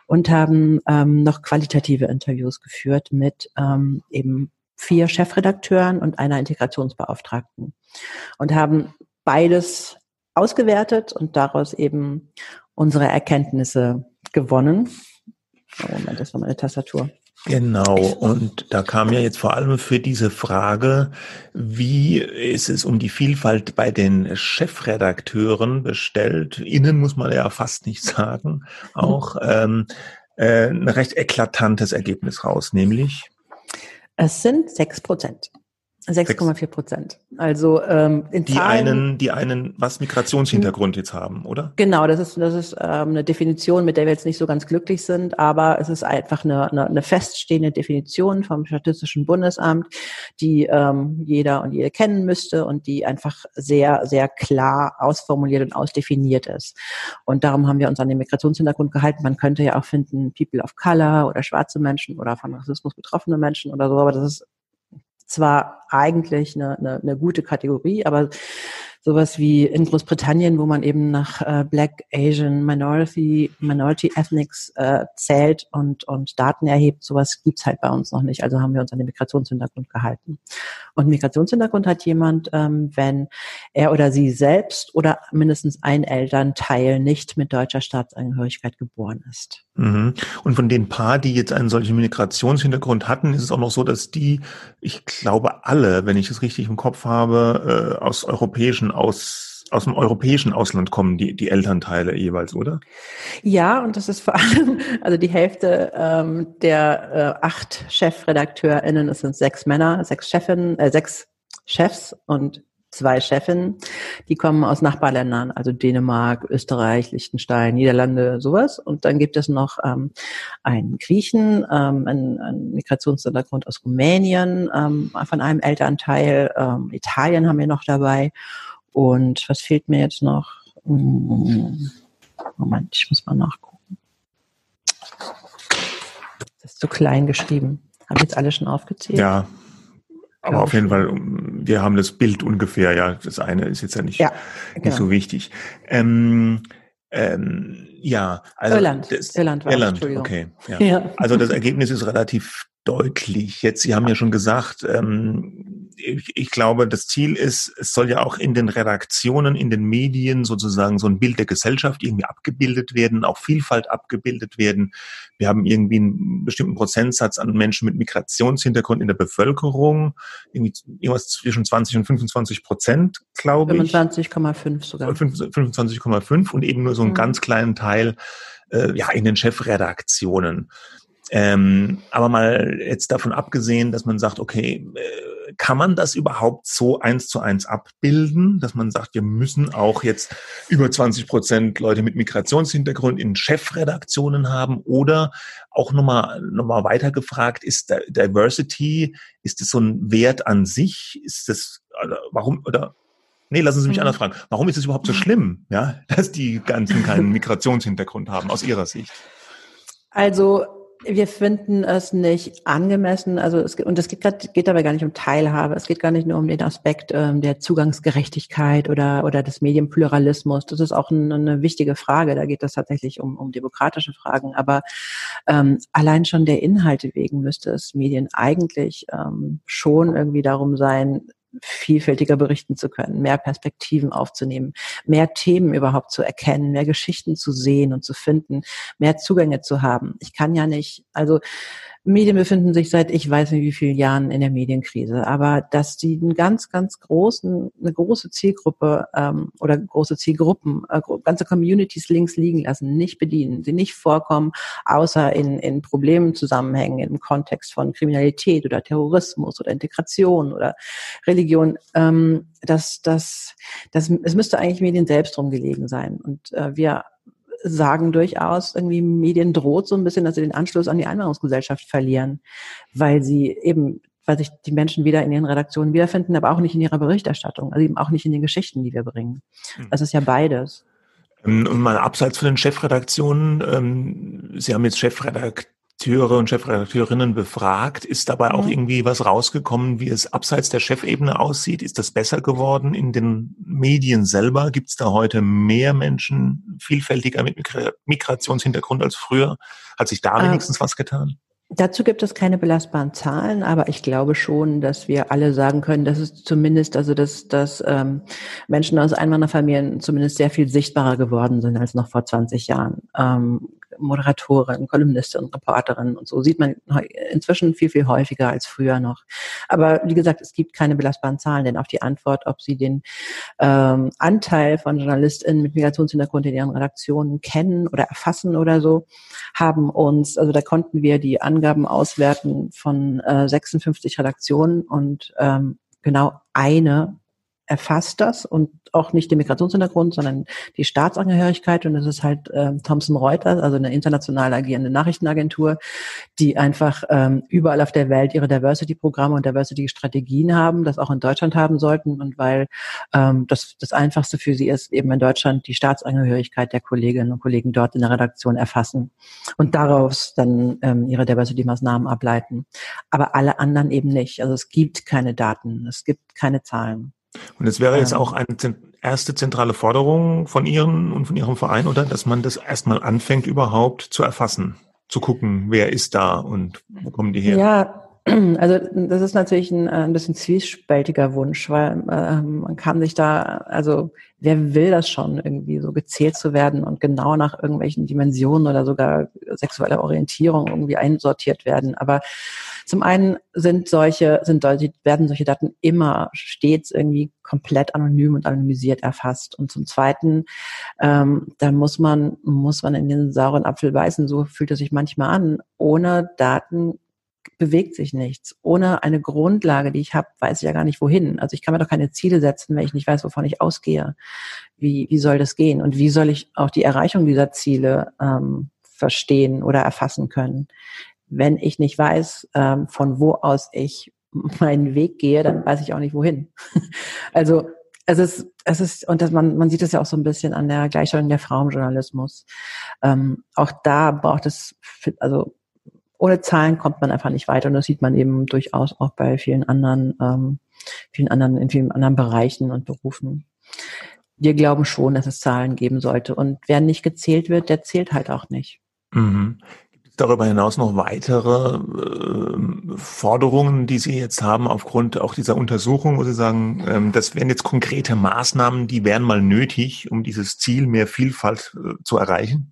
und haben ähm, noch qualitative Interviews geführt mit ähm, eben vier Chefredakteuren und einer Integrationsbeauftragten und haben beides ausgewertet und daraus eben unsere Erkenntnisse gewonnen. Oh, Moment, das war meine Tastatur. Genau, und da kam ja jetzt vor allem für diese Frage, wie ist es um die Vielfalt bei den Chefredakteuren bestellt? Innen muss man ja fast nicht sagen, auch ähm, äh, ein recht eklatantes Ergebnis raus, nämlich es sind sechs Prozent. 6,4 Prozent. Also ähm, in die Zahlen, einen, die einen was Migrationshintergrund jetzt haben, oder? Genau, das ist das ist ähm, eine Definition, mit der wir jetzt nicht so ganz glücklich sind, aber es ist einfach eine, eine, eine feststehende Definition vom Statistischen Bundesamt, die ähm, jeder und jede kennen müsste und die einfach sehr sehr klar ausformuliert und ausdefiniert ist. Und darum haben wir uns an den Migrationshintergrund gehalten. Man könnte ja auch finden People of Color oder schwarze Menschen oder von Rassismus betroffene Menschen oder so, aber das ist zwar eigentlich eine, eine, eine gute Kategorie, aber sowas wie in Großbritannien, wo man eben nach äh, Black, Asian, Minority, Minority Ethnics äh, zählt und, und Daten erhebt, sowas gibt's halt bei uns noch nicht. Also haben wir uns an den Migrationshintergrund gehalten. Und Migrationshintergrund hat jemand, ähm, wenn er oder sie selbst oder mindestens ein Elternteil nicht mit deutscher Staatsangehörigkeit geboren ist. Mhm. Und von den paar, die jetzt einen solchen Migrationshintergrund hatten, ist es auch noch so, dass die, ich glaube alle, wenn ich es richtig im Kopf habe, äh, aus europäischen aus aus dem europäischen Ausland kommen, die, die Elternteile jeweils, oder? Ja, und das ist vor allem, also die Hälfte ähm, der äh, acht ChefredakteurInnen, es sind sechs Männer, sechs Chefinnen, äh, sechs Chefs und zwei Chefinnen, die kommen aus Nachbarländern, also Dänemark, Österreich, Liechtenstein, Niederlande, sowas. Und dann gibt es noch ähm, einen Griechen, ähm, einen, einen Migrationshintergrund aus Rumänien, ähm, von einem Elternteil. Ähm, Italien haben wir noch dabei. Und was fehlt mir jetzt noch? Hm, Moment, ich muss mal nachgucken. Das ist zu klein geschrieben. Habe ich jetzt alle schon aufgezählt? Ja, aber auf jeden Fall, wir haben das Bild ungefähr, ja. Das eine ist jetzt ja nicht, ja, genau. nicht so wichtig. Ähm, ähm, ja, also Irland. Das, Irland war Irland, okay. Ja. ja. Also das Ergebnis ist relativ deutlich. Jetzt, Sie haben ja schon gesagt, ähm, ich, ich, glaube, das Ziel ist, es soll ja auch in den Redaktionen, in den Medien sozusagen so ein Bild der Gesellschaft irgendwie abgebildet werden, auch Vielfalt abgebildet werden. Wir haben irgendwie einen bestimmten Prozentsatz an Menschen mit Migrationshintergrund in der Bevölkerung, irgendwie irgendwas zwischen 20 und 25 Prozent, glaube ich. 25,5 sogar. 25,5 und eben nur so einen mhm. ganz kleinen Teil äh, ja in den Chefredaktionen. Ähm, aber mal jetzt davon abgesehen, dass man sagt, okay, äh, kann man das überhaupt so eins zu eins abbilden, dass man sagt, wir müssen auch jetzt über 20 Prozent Leute mit Migrationshintergrund in Chefredaktionen haben oder auch nochmal noch mal weiter gefragt, ist Diversity, ist das so ein Wert an sich? Ist das, warum, oder Nee, lassen Sie mich mhm. anders fragen. Warum ist es überhaupt so schlimm, ja, dass die ganzen keinen Migrationshintergrund haben, aus Ihrer Sicht? Also wir finden es nicht angemessen, also es, und es geht, grad, geht dabei gar nicht um Teilhabe, es geht gar nicht nur um den Aspekt ähm, der Zugangsgerechtigkeit oder, oder des Medienpluralismus. Das ist auch eine, eine wichtige Frage, da geht es tatsächlich um, um demokratische Fragen. Aber ähm, allein schon der Inhalte wegen müsste es Medien eigentlich ähm, schon irgendwie darum sein, vielfältiger berichten zu können, mehr Perspektiven aufzunehmen, mehr Themen überhaupt zu erkennen, mehr Geschichten zu sehen und zu finden, mehr Zugänge zu haben. Ich kann ja nicht, also Medien befinden sich seit ich weiß nicht wie vielen Jahren in der Medienkrise, aber dass die einen ganz, ganz großen, eine große Zielgruppe ähm, oder große Zielgruppen, äh, ganze Communities links liegen lassen, nicht bedienen, sie nicht vorkommen, außer in, in Problemen zusammenhängen im Kontext von Kriminalität oder Terrorismus oder Integration oder Religion, ähm, dass das, das, es müsste eigentlich Medien selbst drum gelegen sein. Und äh, wir sagen durchaus, irgendwie Medien droht so ein bisschen, dass sie den Anschluss an die Einwanderungsgesellschaft verlieren, weil sie eben weil sich die Menschen wieder in ihren Redaktionen wiederfinden, aber auch nicht in ihrer Berichterstattung, also eben auch nicht in den Geschichten, die wir bringen. Hm. Das ist ja beides. Ähm, und mal abseits von den Chefredaktionen, ähm, Sie haben jetzt Chefredakteur Chefredakteure und Chefredakteurinnen befragt. Ist dabei auch mhm. irgendwie was rausgekommen, wie es abseits der Chefebene aussieht? Ist das besser geworden in den Medien selber? Gibt es da heute mehr Menschen vielfältiger mit Migrationshintergrund als früher? Hat sich da äh, wenigstens was getan? Dazu gibt es keine belastbaren Zahlen, aber ich glaube schon, dass wir alle sagen können, dass es zumindest, also dass, dass ähm, Menschen aus Einwanderfamilien zumindest sehr viel sichtbarer geworden sind als noch vor 20 Jahren. Ähm, Moderatorin, Kolumnistin, Reporterin und so sieht man inzwischen viel, viel häufiger als früher noch. Aber wie gesagt, es gibt keine belastbaren Zahlen, denn auf die Antwort, ob sie den ähm, Anteil von JournalistInnen mit Migrationshintergrund in ihren Redaktionen kennen oder erfassen oder so, haben uns, also da konnten wir die Angaben auswerten von äh, 56 Redaktionen und ähm, genau eine erfasst das und auch nicht den Migrationshintergrund, sondern die Staatsangehörigkeit. Und das ist halt ähm, Thomson Reuters, also eine international agierende Nachrichtenagentur, die einfach ähm, überall auf der Welt ihre Diversity-Programme und Diversity-Strategien haben, das auch in Deutschland haben sollten. Und weil ähm, das das Einfachste für sie ist, eben in Deutschland die Staatsangehörigkeit der Kolleginnen und Kollegen dort in der Redaktion erfassen und daraus dann ähm, ihre Diversity-Maßnahmen ableiten. Aber alle anderen eben nicht. Also es gibt keine Daten, es gibt keine Zahlen. Und es wäre jetzt ähm. auch eine erste zentrale Forderung von Ihren und von Ihrem Verein, oder? Dass man das erstmal anfängt, überhaupt zu erfassen, zu gucken, wer ist da und wo kommen die her? Ja, Also das ist natürlich ein, ein bisschen zwiespältiger Wunsch, weil äh, man kann sich da, also wer will das schon, irgendwie so gezählt zu werden und genau nach irgendwelchen Dimensionen oder sogar sexueller Orientierung irgendwie einsortiert werden. Aber zum einen sind solche, sind werden solche Daten immer stets irgendwie komplett anonym und anonymisiert erfasst. Und zum zweiten, ähm, da muss man, muss man in den sauren Apfel beißen, so fühlt es sich manchmal an. Ohne Daten bewegt sich nichts. Ohne eine Grundlage, die ich habe, weiß ich ja gar nicht wohin. Also ich kann mir doch keine Ziele setzen, wenn ich nicht weiß, wovon ich ausgehe. Wie, wie soll das gehen? Und wie soll ich auch die Erreichung dieser Ziele ähm, verstehen oder erfassen können? Wenn ich nicht weiß, ähm, von wo aus ich meinen Weg gehe, dann weiß ich auch nicht wohin. also es ist, es ist, und das, man, man sieht es ja auch so ein bisschen an der Gleichstellung der Frauenjournalismus. Ähm, auch da braucht es, also ohne Zahlen kommt man einfach nicht weiter und das sieht man eben durchaus auch bei vielen anderen, ähm, vielen anderen, in vielen anderen Bereichen und Berufen. Wir glauben schon, dass es Zahlen geben sollte und wer nicht gezählt wird, der zählt halt auch nicht. Mhm. Darüber hinaus noch weitere äh, Forderungen, die Sie jetzt haben aufgrund auch dieser Untersuchung, wo Sie sagen, ähm, das wären jetzt konkrete Maßnahmen, die wären mal nötig, um dieses Ziel mehr Vielfalt äh, zu erreichen?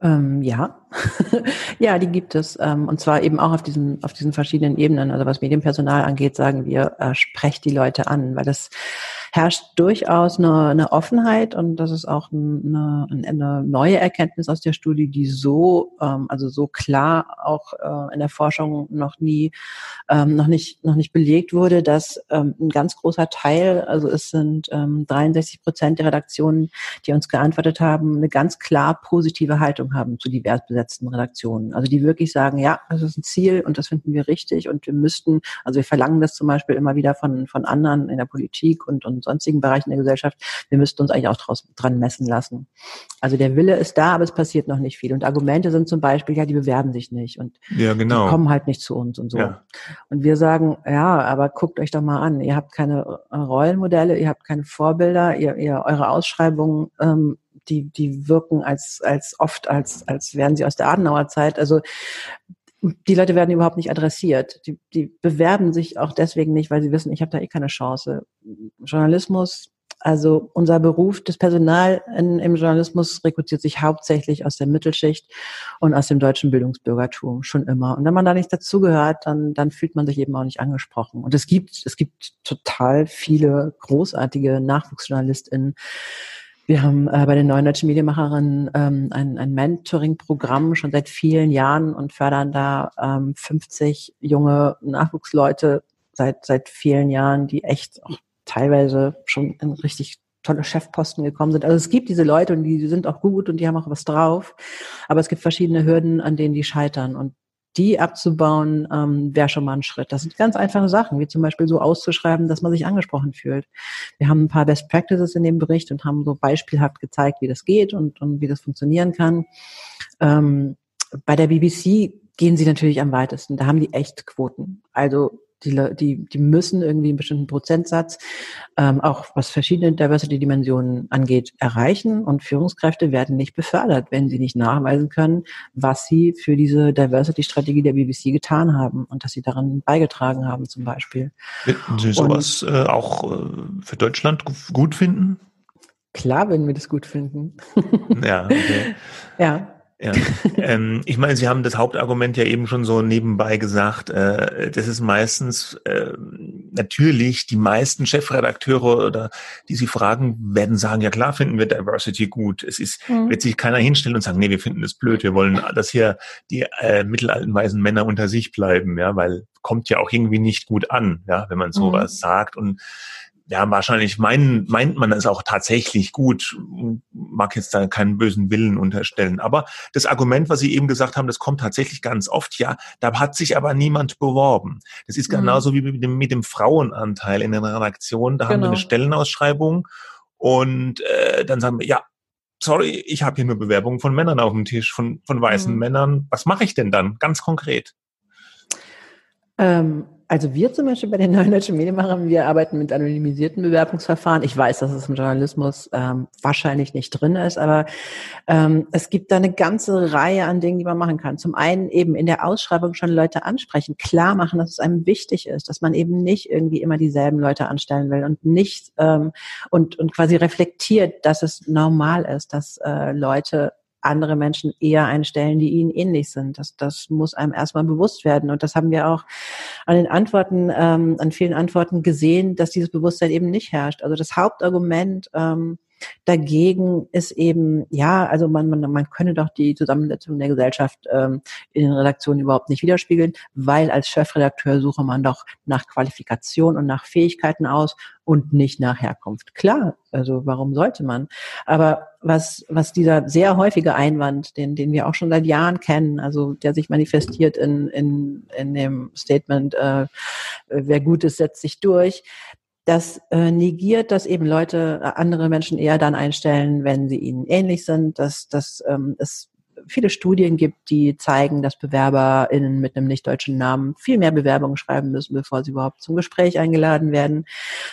Ähm, ja, ja, die gibt es. Ähm, und zwar eben auch auf diesen, auf diesen verschiedenen Ebenen. Also was Medienpersonal angeht, sagen wir, äh, sprecht die Leute an, weil das herrscht durchaus eine, eine Offenheit und das ist auch eine, eine neue Erkenntnis aus der Studie, die so, ähm, also so klar auch äh, in der Forschung noch nie, ähm, noch nicht, noch nicht belegt wurde, dass ähm, ein ganz großer Teil, also es sind ähm, 63 Prozent der Redaktionen, die uns geantwortet haben, eine ganz klar positive Haltung haben zu divers besetzten Redaktionen. Also die wirklich sagen, ja, das ist ein Ziel und das finden wir richtig und wir müssten, also wir verlangen das zum Beispiel immer wieder von, von anderen in der Politik und, und sonstigen Bereichen der Gesellschaft. Wir müssten uns eigentlich auch draus, dran messen lassen. Also der Wille ist da, aber es passiert noch nicht viel. Und Argumente sind zum Beispiel, ja, die bewerben sich nicht und ja, genau. die kommen halt nicht zu uns und so. Ja. Und wir sagen, ja, aber guckt euch doch mal an. Ihr habt keine Rollenmodelle, ihr habt keine Vorbilder, ihr, ihr eure Ausschreibungen ähm, die, die wirken als, als oft, als, als wären sie aus der Adenauer Zeit. Also die Leute werden überhaupt nicht adressiert. Die, die bewerben sich auch deswegen nicht, weil sie wissen, ich habe da eh keine Chance. Journalismus, also unser Beruf, das Personal in, im Journalismus rekrutiert sich hauptsächlich aus der Mittelschicht und aus dem deutschen Bildungsbürgertum schon immer. Und wenn man da nicht dazugehört, dann, dann fühlt man sich eben auch nicht angesprochen. Und es gibt, es gibt total viele großartige NachwuchsjournalistInnen, wir haben äh, bei den neuen deutschen Medienmacherinnen ähm, ein, ein Mentoring-Programm schon seit vielen Jahren und fördern da ähm, 50 junge Nachwuchsleute seit, seit vielen Jahren, die echt auch teilweise schon in richtig tolle Chefposten gekommen sind. Also es gibt diese Leute und die sind auch gut und die haben auch was drauf. Aber es gibt verschiedene Hürden, an denen die scheitern. Und die abzubauen, ähm, wäre schon mal ein Schritt. Das sind ganz einfache Sachen, wie zum Beispiel so auszuschreiben, dass man sich angesprochen fühlt. Wir haben ein paar Best Practices in dem Bericht und haben so beispielhaft gezeigt, wie das geht und, und wie das funktionieren kann. Ähm, bei der BBC gehen sie natürlich am weitesten. Da haben die echt Quoten. Also die, die, die müssen irgendwie einen bestimmten Prozentsatz, ähm, auch was verschiedene Diversity-Dimensionen angeht, erreichen. Und Führungskräfte werden nicht befördert, wenn sie nicht nachweisen können, was sie für diese Diversity-Strategie der BBC getan haben und dass sie daran beigetragen haben, zum Beispiel. Würden Sie sowas und, äh, auch äh, für Deutschland gut finden? Klar, wenn wir das gut finden. ja, okay. ja. Ja. ähm, ich meine, Sie haben das Hauptargument ja eben schon so nebenbei gesagt. Äh, das ist meistens äh, natürlich die meisten Chefredakteure oder die Sie fragen, werden sagen, ja klar finden wir Diversity gut. Es ist, mhm. wird sich keiner hinstellen und sagen, nee, wir finden das blöd. Wir wollen, dass hier die äh, mittelalten weißen Männer unter sich bleiben, ja, weil kommt ja auch irgendwie nicht gut an, ja, wenn man sowas mhm. sagt und ja, wahrscheinlich mein, meint man es auch tatsächlich gut, mag jetzt da keinen bösen Willen unterstellen. Aber das Argument, was Sie eben gesagt haben, das kommt tatsächlich ganz oft, ja, da hat sich aber niemand beworben. Das ist mhm. genauso wie mit dem, mit dem Frauenanteil in den Redaktionen. Da genau. haben wir eine genau. Stellenausschreibung und äh, dann sagen wir, ja, sorry, ich habe hier nur Bewerbungen von Männern auf dem Tisch, von, von weißen mhm. Männern. Was mache ich denn dann, ganz konkret? Ähm Also wir zum Beispiel bei den neuen deutschen Medienmachern, wir arbeiten mit anonymisierten Bewerbungsverfahren. Ich weiß, dass es im Journalismus ähm, wahrscheinlich nicht drin ist, aber ähm, es gibt da eine ganze Reihe an Dingen, die man machen kann. Zum einen eben in der Ausschreibung schon Leute ansprechen, klar machen, dass es einem wichtig ist, dass man eben nicht irgendwie immer dieselben Leute anstellen will und nicht ähm, und, und quasi reflektiert, dass es normal ist, dass äh, Leute andere Menschen eher einstellen, die ihnen ähnlich sind. Das, das muss einem erstmal bewusst werden. Und das haben wir auch an den Antworten, ähm, an vielen Antworten gesehen, dass dieses Bewusstsein eben nicht herrscht. Also das Hauptargument ähm, dagegen ist eben, ja, also man, man, man könne doch die Zusammensetzung der Gesellschaft ähm, in den Redaktionen überhaupt nicht widerspiegeln, weil als Chefredakteur suche man doch nach Qualifikation und nach Fähigkeiten aus und nicht nach Herkunft. Klar, also warum sollte man? Aber was, was dieser sehr häufige Einwand, den, den wir auch schon seit Jahren kennen, also der sich manifestiert in, in, in dem Statement, äh, wer gut ist, setzt sich durch, das äh, negiert, dass eben Leute äh, andere Menschen eher dann einstellen, wenn sie ihnen ähnlich sind, dass, dass ähm, es viele Studien gibt, die zeigen, dass BewerberInnen mit einem nicht-deutschen Namen viel mehr Bewerbungen schreiben müssen, bevor sie überhaupt zum Gespräch eingeladen werden.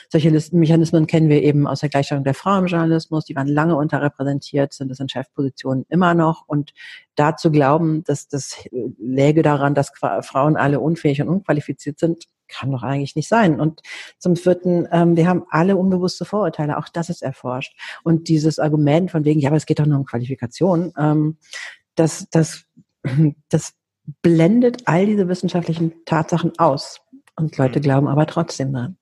Solche Mechanismen kennen wir eben aus der Gleichstellung der Frau im Journalismus. Die waren lange unterrepräsentiert, sind es in Chefpositionen immer noch. Und da zu glauben, dass das läge daran, dass Frauen alle unfähig und unqualifiziert sind, kann doch eigentlich nicht sein. Und zum Vierten, ähm, wir haben alle unbewusste Vorurteile, auch das ist erforscht. Und dieses Argument von wegen, ja, aber es geht doch nur um Qualifikation, ähm, das, das, das blendet all diese wissenschaftlichen Tatsachen aus. Und Leute mhm. glauben aber trotzdem dran.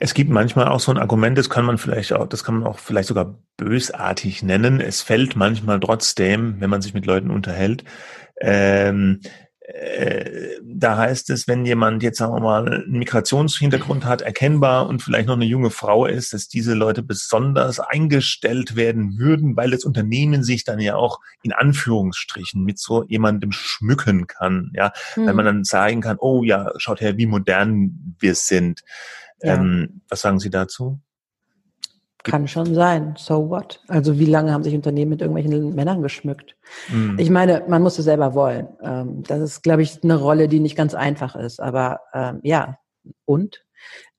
Es gibt manchmal auch so ein Argument, das kann man vielleicht auch, das kann man auch vielleicht sogar bösartig nennen. Es fällt manchmal trotzdem, wenn man sich mit Leuten unterhält, ähm, äh, da heißt es, wenn jemand jetzt sagen wir mal einen Migrationshintergrund hat, erkennbar und vielleicht noch eine junge Frau ist, dass diese Leute besonders eingestellt werden würden, weil das Unternehmen sich dann ja auch in Anführungsstrichen mit so jemandem schmücken kann, ja, mhm. weil man dann sagen kann, oh ja, schaut her, wie modern wir sind. Ja. Ähm, was sagen Sie dazu? Kann schon sein. So what? Also wie lange haben sich Unternehmen mit irgendwelchen Männern geschmückt? Mhm. Ich meine, man muss es selber wollen. Ähm, das ist, glaube ich, eine Rolle, die nicht ganz einfach ist. Aber ähm, ja, und?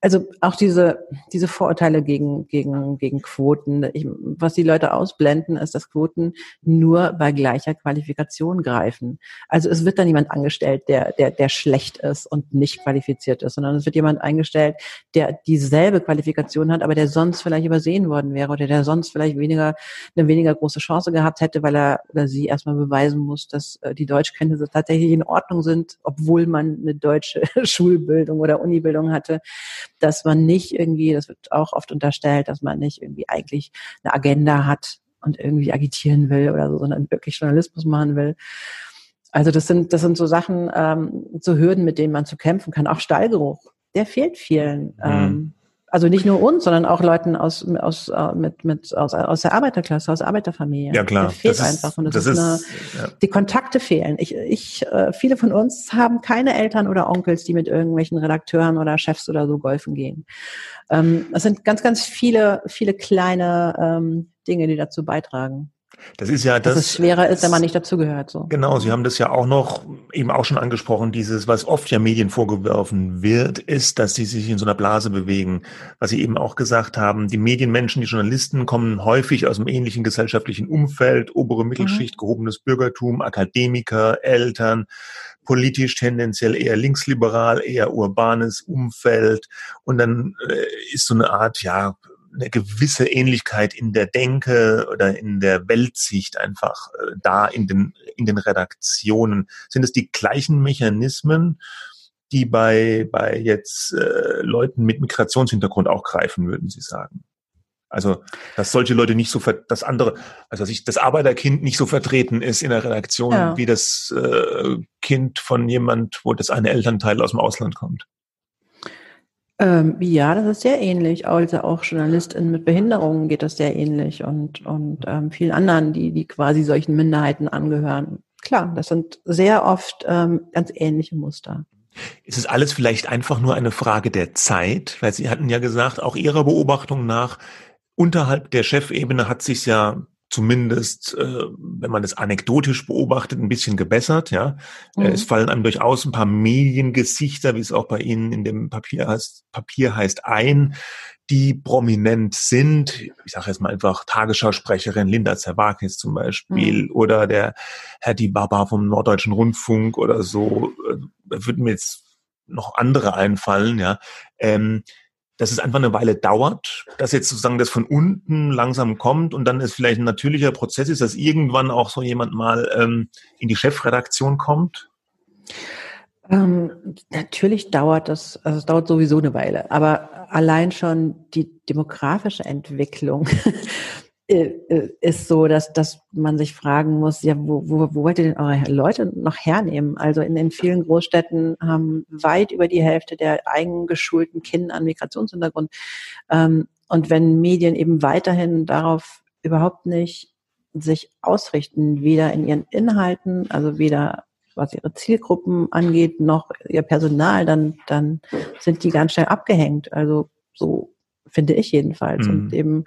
Also auch diese, diese Vorurteile gegen, gegen, gegen Quoten, ich, was die Leute ausblenden, ist, dass Quoten nur bei gleicher Qualifikation greifen. Also es wird dann jemand angestellt, der, der, der schlecht ist und nicht qualifiziert ist, sondern es wird jemand eingestellt, der dieselbe Qualifikation hat, aber der sonst vielleicht übersehen worden wäre oder der sonst vielleicht weniger, eine weniger große Chance gehabt hätte, weil er oder sie erstmal beweisen muss, dass äh, die Deutschkenntnisse tatsächlich in Ordnung sind, obwohl man eine deutsche Schulbildung oder Unibildung hatte dass man nicht irgendwie, das wird auch oft unterstellt, dass man nicht irgendwie eigentlich eine Agenda hat und irgendwie agitieren will oder so, sondern wirklich Journalismus machen will. Also das sind, das sind so Sachen, ähm, so Hürden, mit denen man zu kämpfen kann. Auch Stallgeruch, der fehlt vielen. Mhm. Ähm, also nicht nur uns, sondern auch Leuten aus, aus, äh, mit, mit, aus, aus der Arbeiterklasse, aus Arbeiterfamilie. Ja, klar. Der fehlt das einfach. Und das, das ist, ist eine, ja. die Kontakte fehlen. Ich, ich, äh, viele von uns haben keine Eltern oder Onkels, die mit irgendwelchen Redakteuren oder Chefs oder so golfen gehen. Ähm, es sind ganz, ganz viele, viele kleine ähm, Dinge, die dazu beitragen. Das ist ja das. Dass es schwerer ist, wenn man nicht dazugehört. So. Genau, Sie haben das ja auch noch eben auch schon angesprochen. Dieses, was oft ja Medien vorgeworfen wird, ist, dass sie sich in so einer Blase bewegen. Was Sie eben auch gesagt haben, die Medienmenschen, die Journalisten kommen häufig aus einem ähnlichen gesellschaftlichen Umfeld, obere Mittelschicht, mhm. gehobenes Bürgertum, Akademiker, Eltern politisch tendenziell eher linksliberal, eher urbanes Umfeld. Und dann äh, ist so eine Art, ja, eine gewisse Ähnlichkeit in der Denke oder in der Weltsicht einfach äh, da in den, in den Redaktionen. Sind es die gleichen Mechanismen, die bei, bei jetzt äh, Leuten mit Migrationshintergrund auch greifen, würden Sie sagen? Also, dass solche Leute nicht so, das andere, also dass ich, das Arbeiterkind nicht so vertreten ist in der Redaktion ja. wie das äh, Kind von jemand, wo das eine Elternteil aus dem Ausland kommt. Ähm, ja, das ist sehr ähnlich. Also auch JournalistInnen mit Behinderungen geht das sehr ähnlich und, und ähm, vielen anderen, die, die quasi solchen Minderheiten angehören. Klar, das sind sehr oft ähm, ganz ähnliche Muster. Ist es alles vielleicht einfach nur eine Frage der Zeit? Weil Sie hatten ja gesagt, auch Ihrer Beobachtung nach, unterhalb der Chefebene hat sich ja zumindest, äh, wenn man das anekdotisch beobachtet, ein bisschen gebessert. Ja, mhm. es fallen einem durchaus ein paar Mediengesichter, wie es auch bei Ihnen in dem Papier heißt, Papier heißt ein, die prominent sind. Ich sage jetzt mal einfach Tagesschausprecherin Linda Zerwakis zum Beispiel mhm. oder der Herr Di Baba vom Norddeutschen Rundfunk oder so. Äh, da würden mir jetzt noch andere einfallen. Ja. Ähm, dass es einfach eine Weile dauert, dass jetzt sozusagen das von unten langsam kommt und dann ist vielleicht ein natürlicher Prozess ist, dass irgendwann auch so jemand mal ähm, in die Chefredaktion kommt? Ähm, natürlich dauert das, also es dauert sowieso eine Weile, aber allein schon die demografische Entwicklung ist so, dass, dass man sich fragen muss, ja, wo, wo, wo wollt ihr denn eure Leute noch hernehmen? Also in den vielen Großstädten haben weit über die Hälfte der eigengeschulten Kinder an Migrationshintergrund. Ähm, und wenn Medien eben weiterhin darauf überhaupt nicht sich ausrichten, weder in ihren Inhalten, also weder was ihre Zielgruppen angeht, noch ihr Personal, dann, dann sind die ganz schnell abgehängt. Also so finde ich jedenfalls. Mhm. Und eben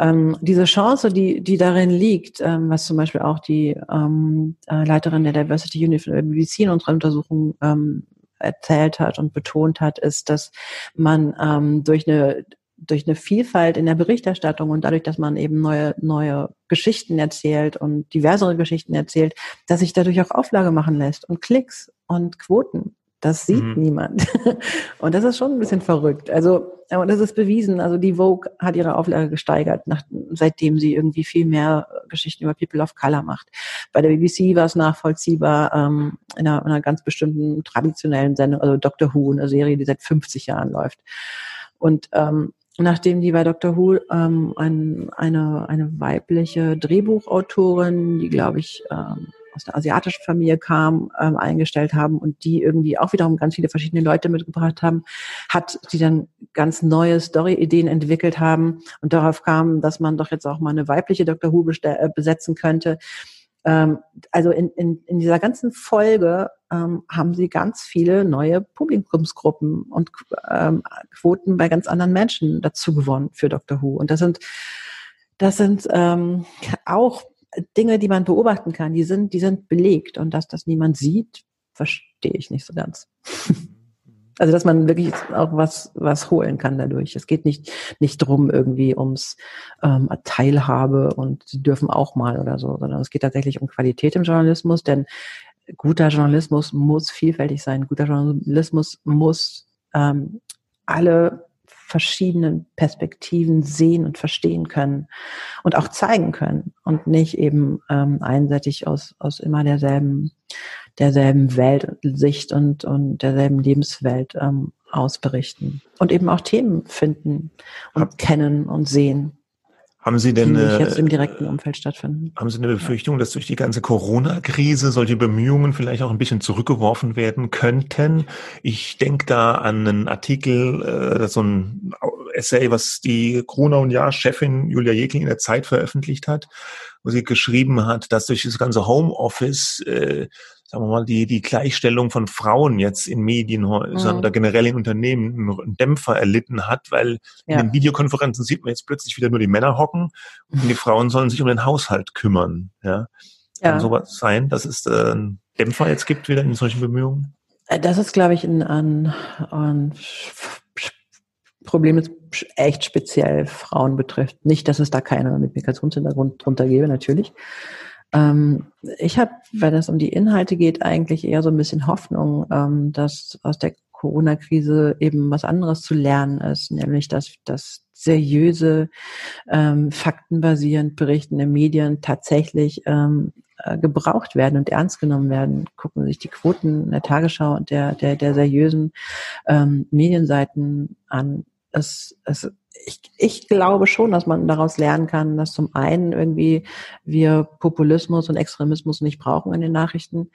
ähm, diese Chance, die, die darin liegt, ähm, was zum Beispiel auch die ähm, äh, Leiterin der Diversity Unit von der BBC in unserer Untersuchung ähm, erzählt hat und betont hat, ist, dass man ähm, durch eine durch eine Vielfalt in der Berichterstattung und dadurch, dass man eben neue, neue Geschichten erzählt und diversere Geschichten erzählt, dass sich dadurch auch Auflage machen lässt und Klicks und Quoten. Das sieht mhm. niemand. Und das ist schon ein bisschen verrückt. Also, und das ist bewiesen. Also die Vogue hat ihre Auflage gesteigert, nach, seitdem sie irgendwie viel mehr Geschichten über People of Color macht. Bei der BBC war es nachvollziehbar ähm, in, einer, in einer ganz bestimmten traditionellen Sendung, also Doctor Who, eine Serie, die seit 50 Jahren läuft. Und ähm, nachdem die bei Doctor Who ähm, ein, eine, eine weibliche Drehbuchautorin, die glaube ich ähm, aus der asiatischen Familie kam, ähm, eingestellt haben und die irgendwie auch wiederum ganz viele verschiedene Leute mitgebracht haben, hat die dann ganz neue Story-Ideen entwickelt haben und darauf kam, dass man doch jetzt auch mal eine weibliche Dr. Who äh, besetzen könnte. Ähm, also in, in, in dieser ganzen Folge ähm, haben sie ganz viele neue Publikumsgruppen und ähm, Quoten bei ganz anderen Menschen dazu gewonnen für Dr. Who. Und das sind das sind ähm, auch Dinge, die man beobachten kann, die sind, die sind belegt und dass das niemand sieht, verstehe ich nicht so ganz. Also dass man wirklich auch was was holen kann dadurch. Es geht nicht nicht drum irgendwie ums ähm, Teilhabe und sie dürfen auch mal oder so, sondern es geht tatsächlich um Qualität im Journalismus, denn guter Journalismus muss vielfältig sein. Guter Journalismus muss ähm, alle verschiedenen Perspektiven sehen und verstehen können und auch zeigen können und nicht eben ähm, einseitig aus, aus immer derselben, derselben Weltsicht und, und derselben Lebenswelt ähm, ausberichten und eben auch Themen finden und Hab, kennen und sehen. Haben Sie denn die jetzt im direkten Umfeld stattfinden? Haben Sie eine Befürchtung, dass durch die ganze Corona-Krise solche Bemühungen vielleicht auch ein bisschen zurückgeworfen werden könnten? Ich denke da an einen Artikel, äh, so ein Essay, was die Corona und Jahr-Chefin Julia Jekyll in der Zeit veröffentlicht hat, wo sie geschrieben hat, dass durch das ganze Homeoffice äh, sagen wir mal, die, die Gleichstellung von Frauen jetzt in Medienhäusern mhm. oder generell in Unternehmen einen Dämpfer erlitten hat, weil ja. in den Videokonferenzen sieht man jetzt plötzlich wieder nur die Männer hocken und die Frauen sollen sich um den Haushalt kümmern. Ja. Kann ja. sowas sein, dass es äh, einen Dämpfer jetzt gibt wieder in solchen Bemühungen? Äh, das ist, glaube ich, ein, ein, ein Problem, das echt speziell Frauen betrifft. Nicht, dass es da keine mit Migrationshintergrund drunter gäbe, natürlich. Ähm, ich habe, wenn es um die Inhalte geht, eigentlich eher so ein bisschen Hoffnung, ähm, dass aus der Corona-Krise eben was anderes zu lernen ist, nämlich dass das seriöse, ähm, faktenbasierend berichtende Medien tatsächlich ähm, äh, gebraucht werden und ernst genommen werden. Gucken sich die Quoten der Tagesschau und der, der, der seriösen ähm, Medienseiten an. Es, es ich, ich glaube schon, dass man daraus lernen kann, dass zum einen irgendwie wir Populismus und Extremismus nicht brauchen in den Nachrichten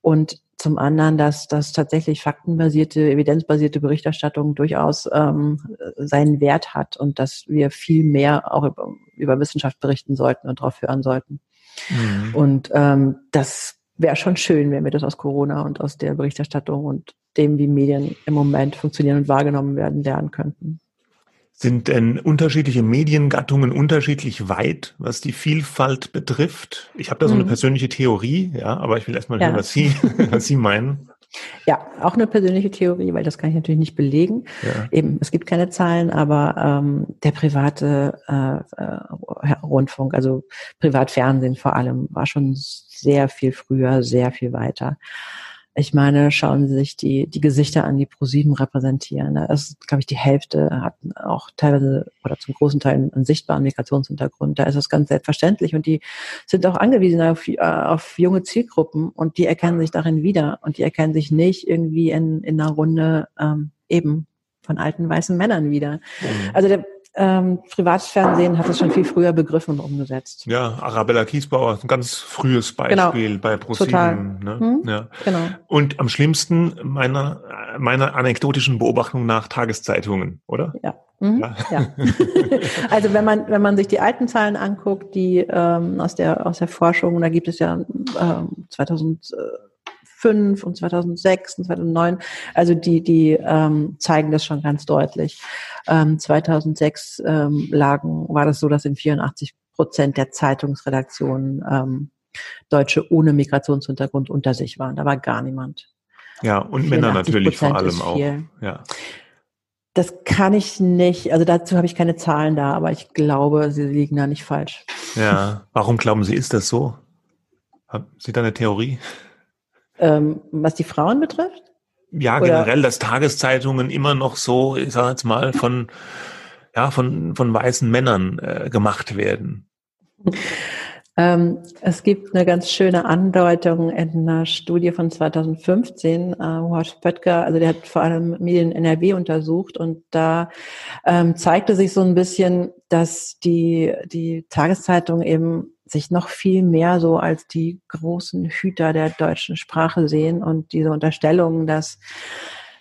und zum anderen, dass das tatsächlich faktenbasierte, evidenzbasierte Berichterstattung durchaus ähm, seinen Wert hat und dass wir viel mehr auch über, über Wissenschaft berichten sollten und darauf hören sollten. Mhm. Und ähm, das wäre schon schön, wenn wir das aus Corona und aus der Berichterstattung und dem, wie Medien im Moment funktionieren und wahrgenommen werden, lernen könnten. Sind denn unterschiedliche Mediengattungen unterschiedlich weit, was die Vielfalt betrifft? Ich habe da so eine mhm. persönliche Theorie, ja, aber ich will erstmal hören, was Sie, was Sie meinen. Ja, auch eine persönliche Theorie, weil das kann ich natürlich nicht belegen. Ja. Eben, es gibt keine Zahlen, aber ähm, der private äh, äh, Rundfunk, also Privatfernsehen vor allem, war schon sehr viel früher, sehr viel weiter. Ich meine, schauen Sie sich die, die Gesichter an, die ProSieben repräsentieren. Da ist, glaube ich, die Hälfte hat auch teilweise oder zum großen Teil einen sichtbaren Migrationshintergrund. Da ist das ganz selbstverständlich und die sind auch angewiesen auf, äh, auf junge Zielgruppen und die erkennen sich darin wieder und die erkennen sich nicht irgendwie in, in einer Runde ähm, eben von alten weißen Männern wieder. Mhm. Also der, ähm, Privatfernsehen hat es schon viel früher begriffen und umgesetzt. Ja, Arabella Kiesbauer, ein ganz frühes genau. Beispiel genau. bei ProSieben. Ne? Hm? Ja. Genau. Und am schlimmsten meiner, meiner anekdotischen Beobachtung nach Tageszeitungen, oder? Ja. Mhm. Ja. ja. also wenn man wenn man sich die alten Zahlen anguckt, die ähm, aus der aus der Forschung, da gibt es ja ähm, 2000 2005 und 2006 und 2009. Also die, die ähm, zeigen das schon ganz deutlich. Ähm, 2006 ähm, lagen, war das so, dass in 84 Prozent der Zeitungsredaktionen ähm, Deutsche ohne Migrationshintergrund unter sich waren. Da war gar niemand. Ja, und Männer natürlich vor allem auch. Ja. Das kann ich nicht, also dazu habe ich keine Zahlen da, aber ich glaube, sie liegen da nicht falsch. Ja, warum glauben Sie, ist das so? Haben Sie da eine Theorie? Ähm, was die Frauen betrifft? Ja, Oder? generell, dass Tageszeitungen immer noch so, ich sage jetzt mal, von, ja, von, von weißen Männern äh, gemacht werden. Ähm, es gibt eine ganz schöne Andeutung in einer Studie von 2015. Äh, Horst Pöttger, also der hat vor allem Medien NRW untersucht und da ähm, zeigte sich so ein bisschen, dass die, die Tageszeitung eben sich noch viel mehr so als die großen Hüter der deutschen Sprache sehen und diese Unterstellung, dass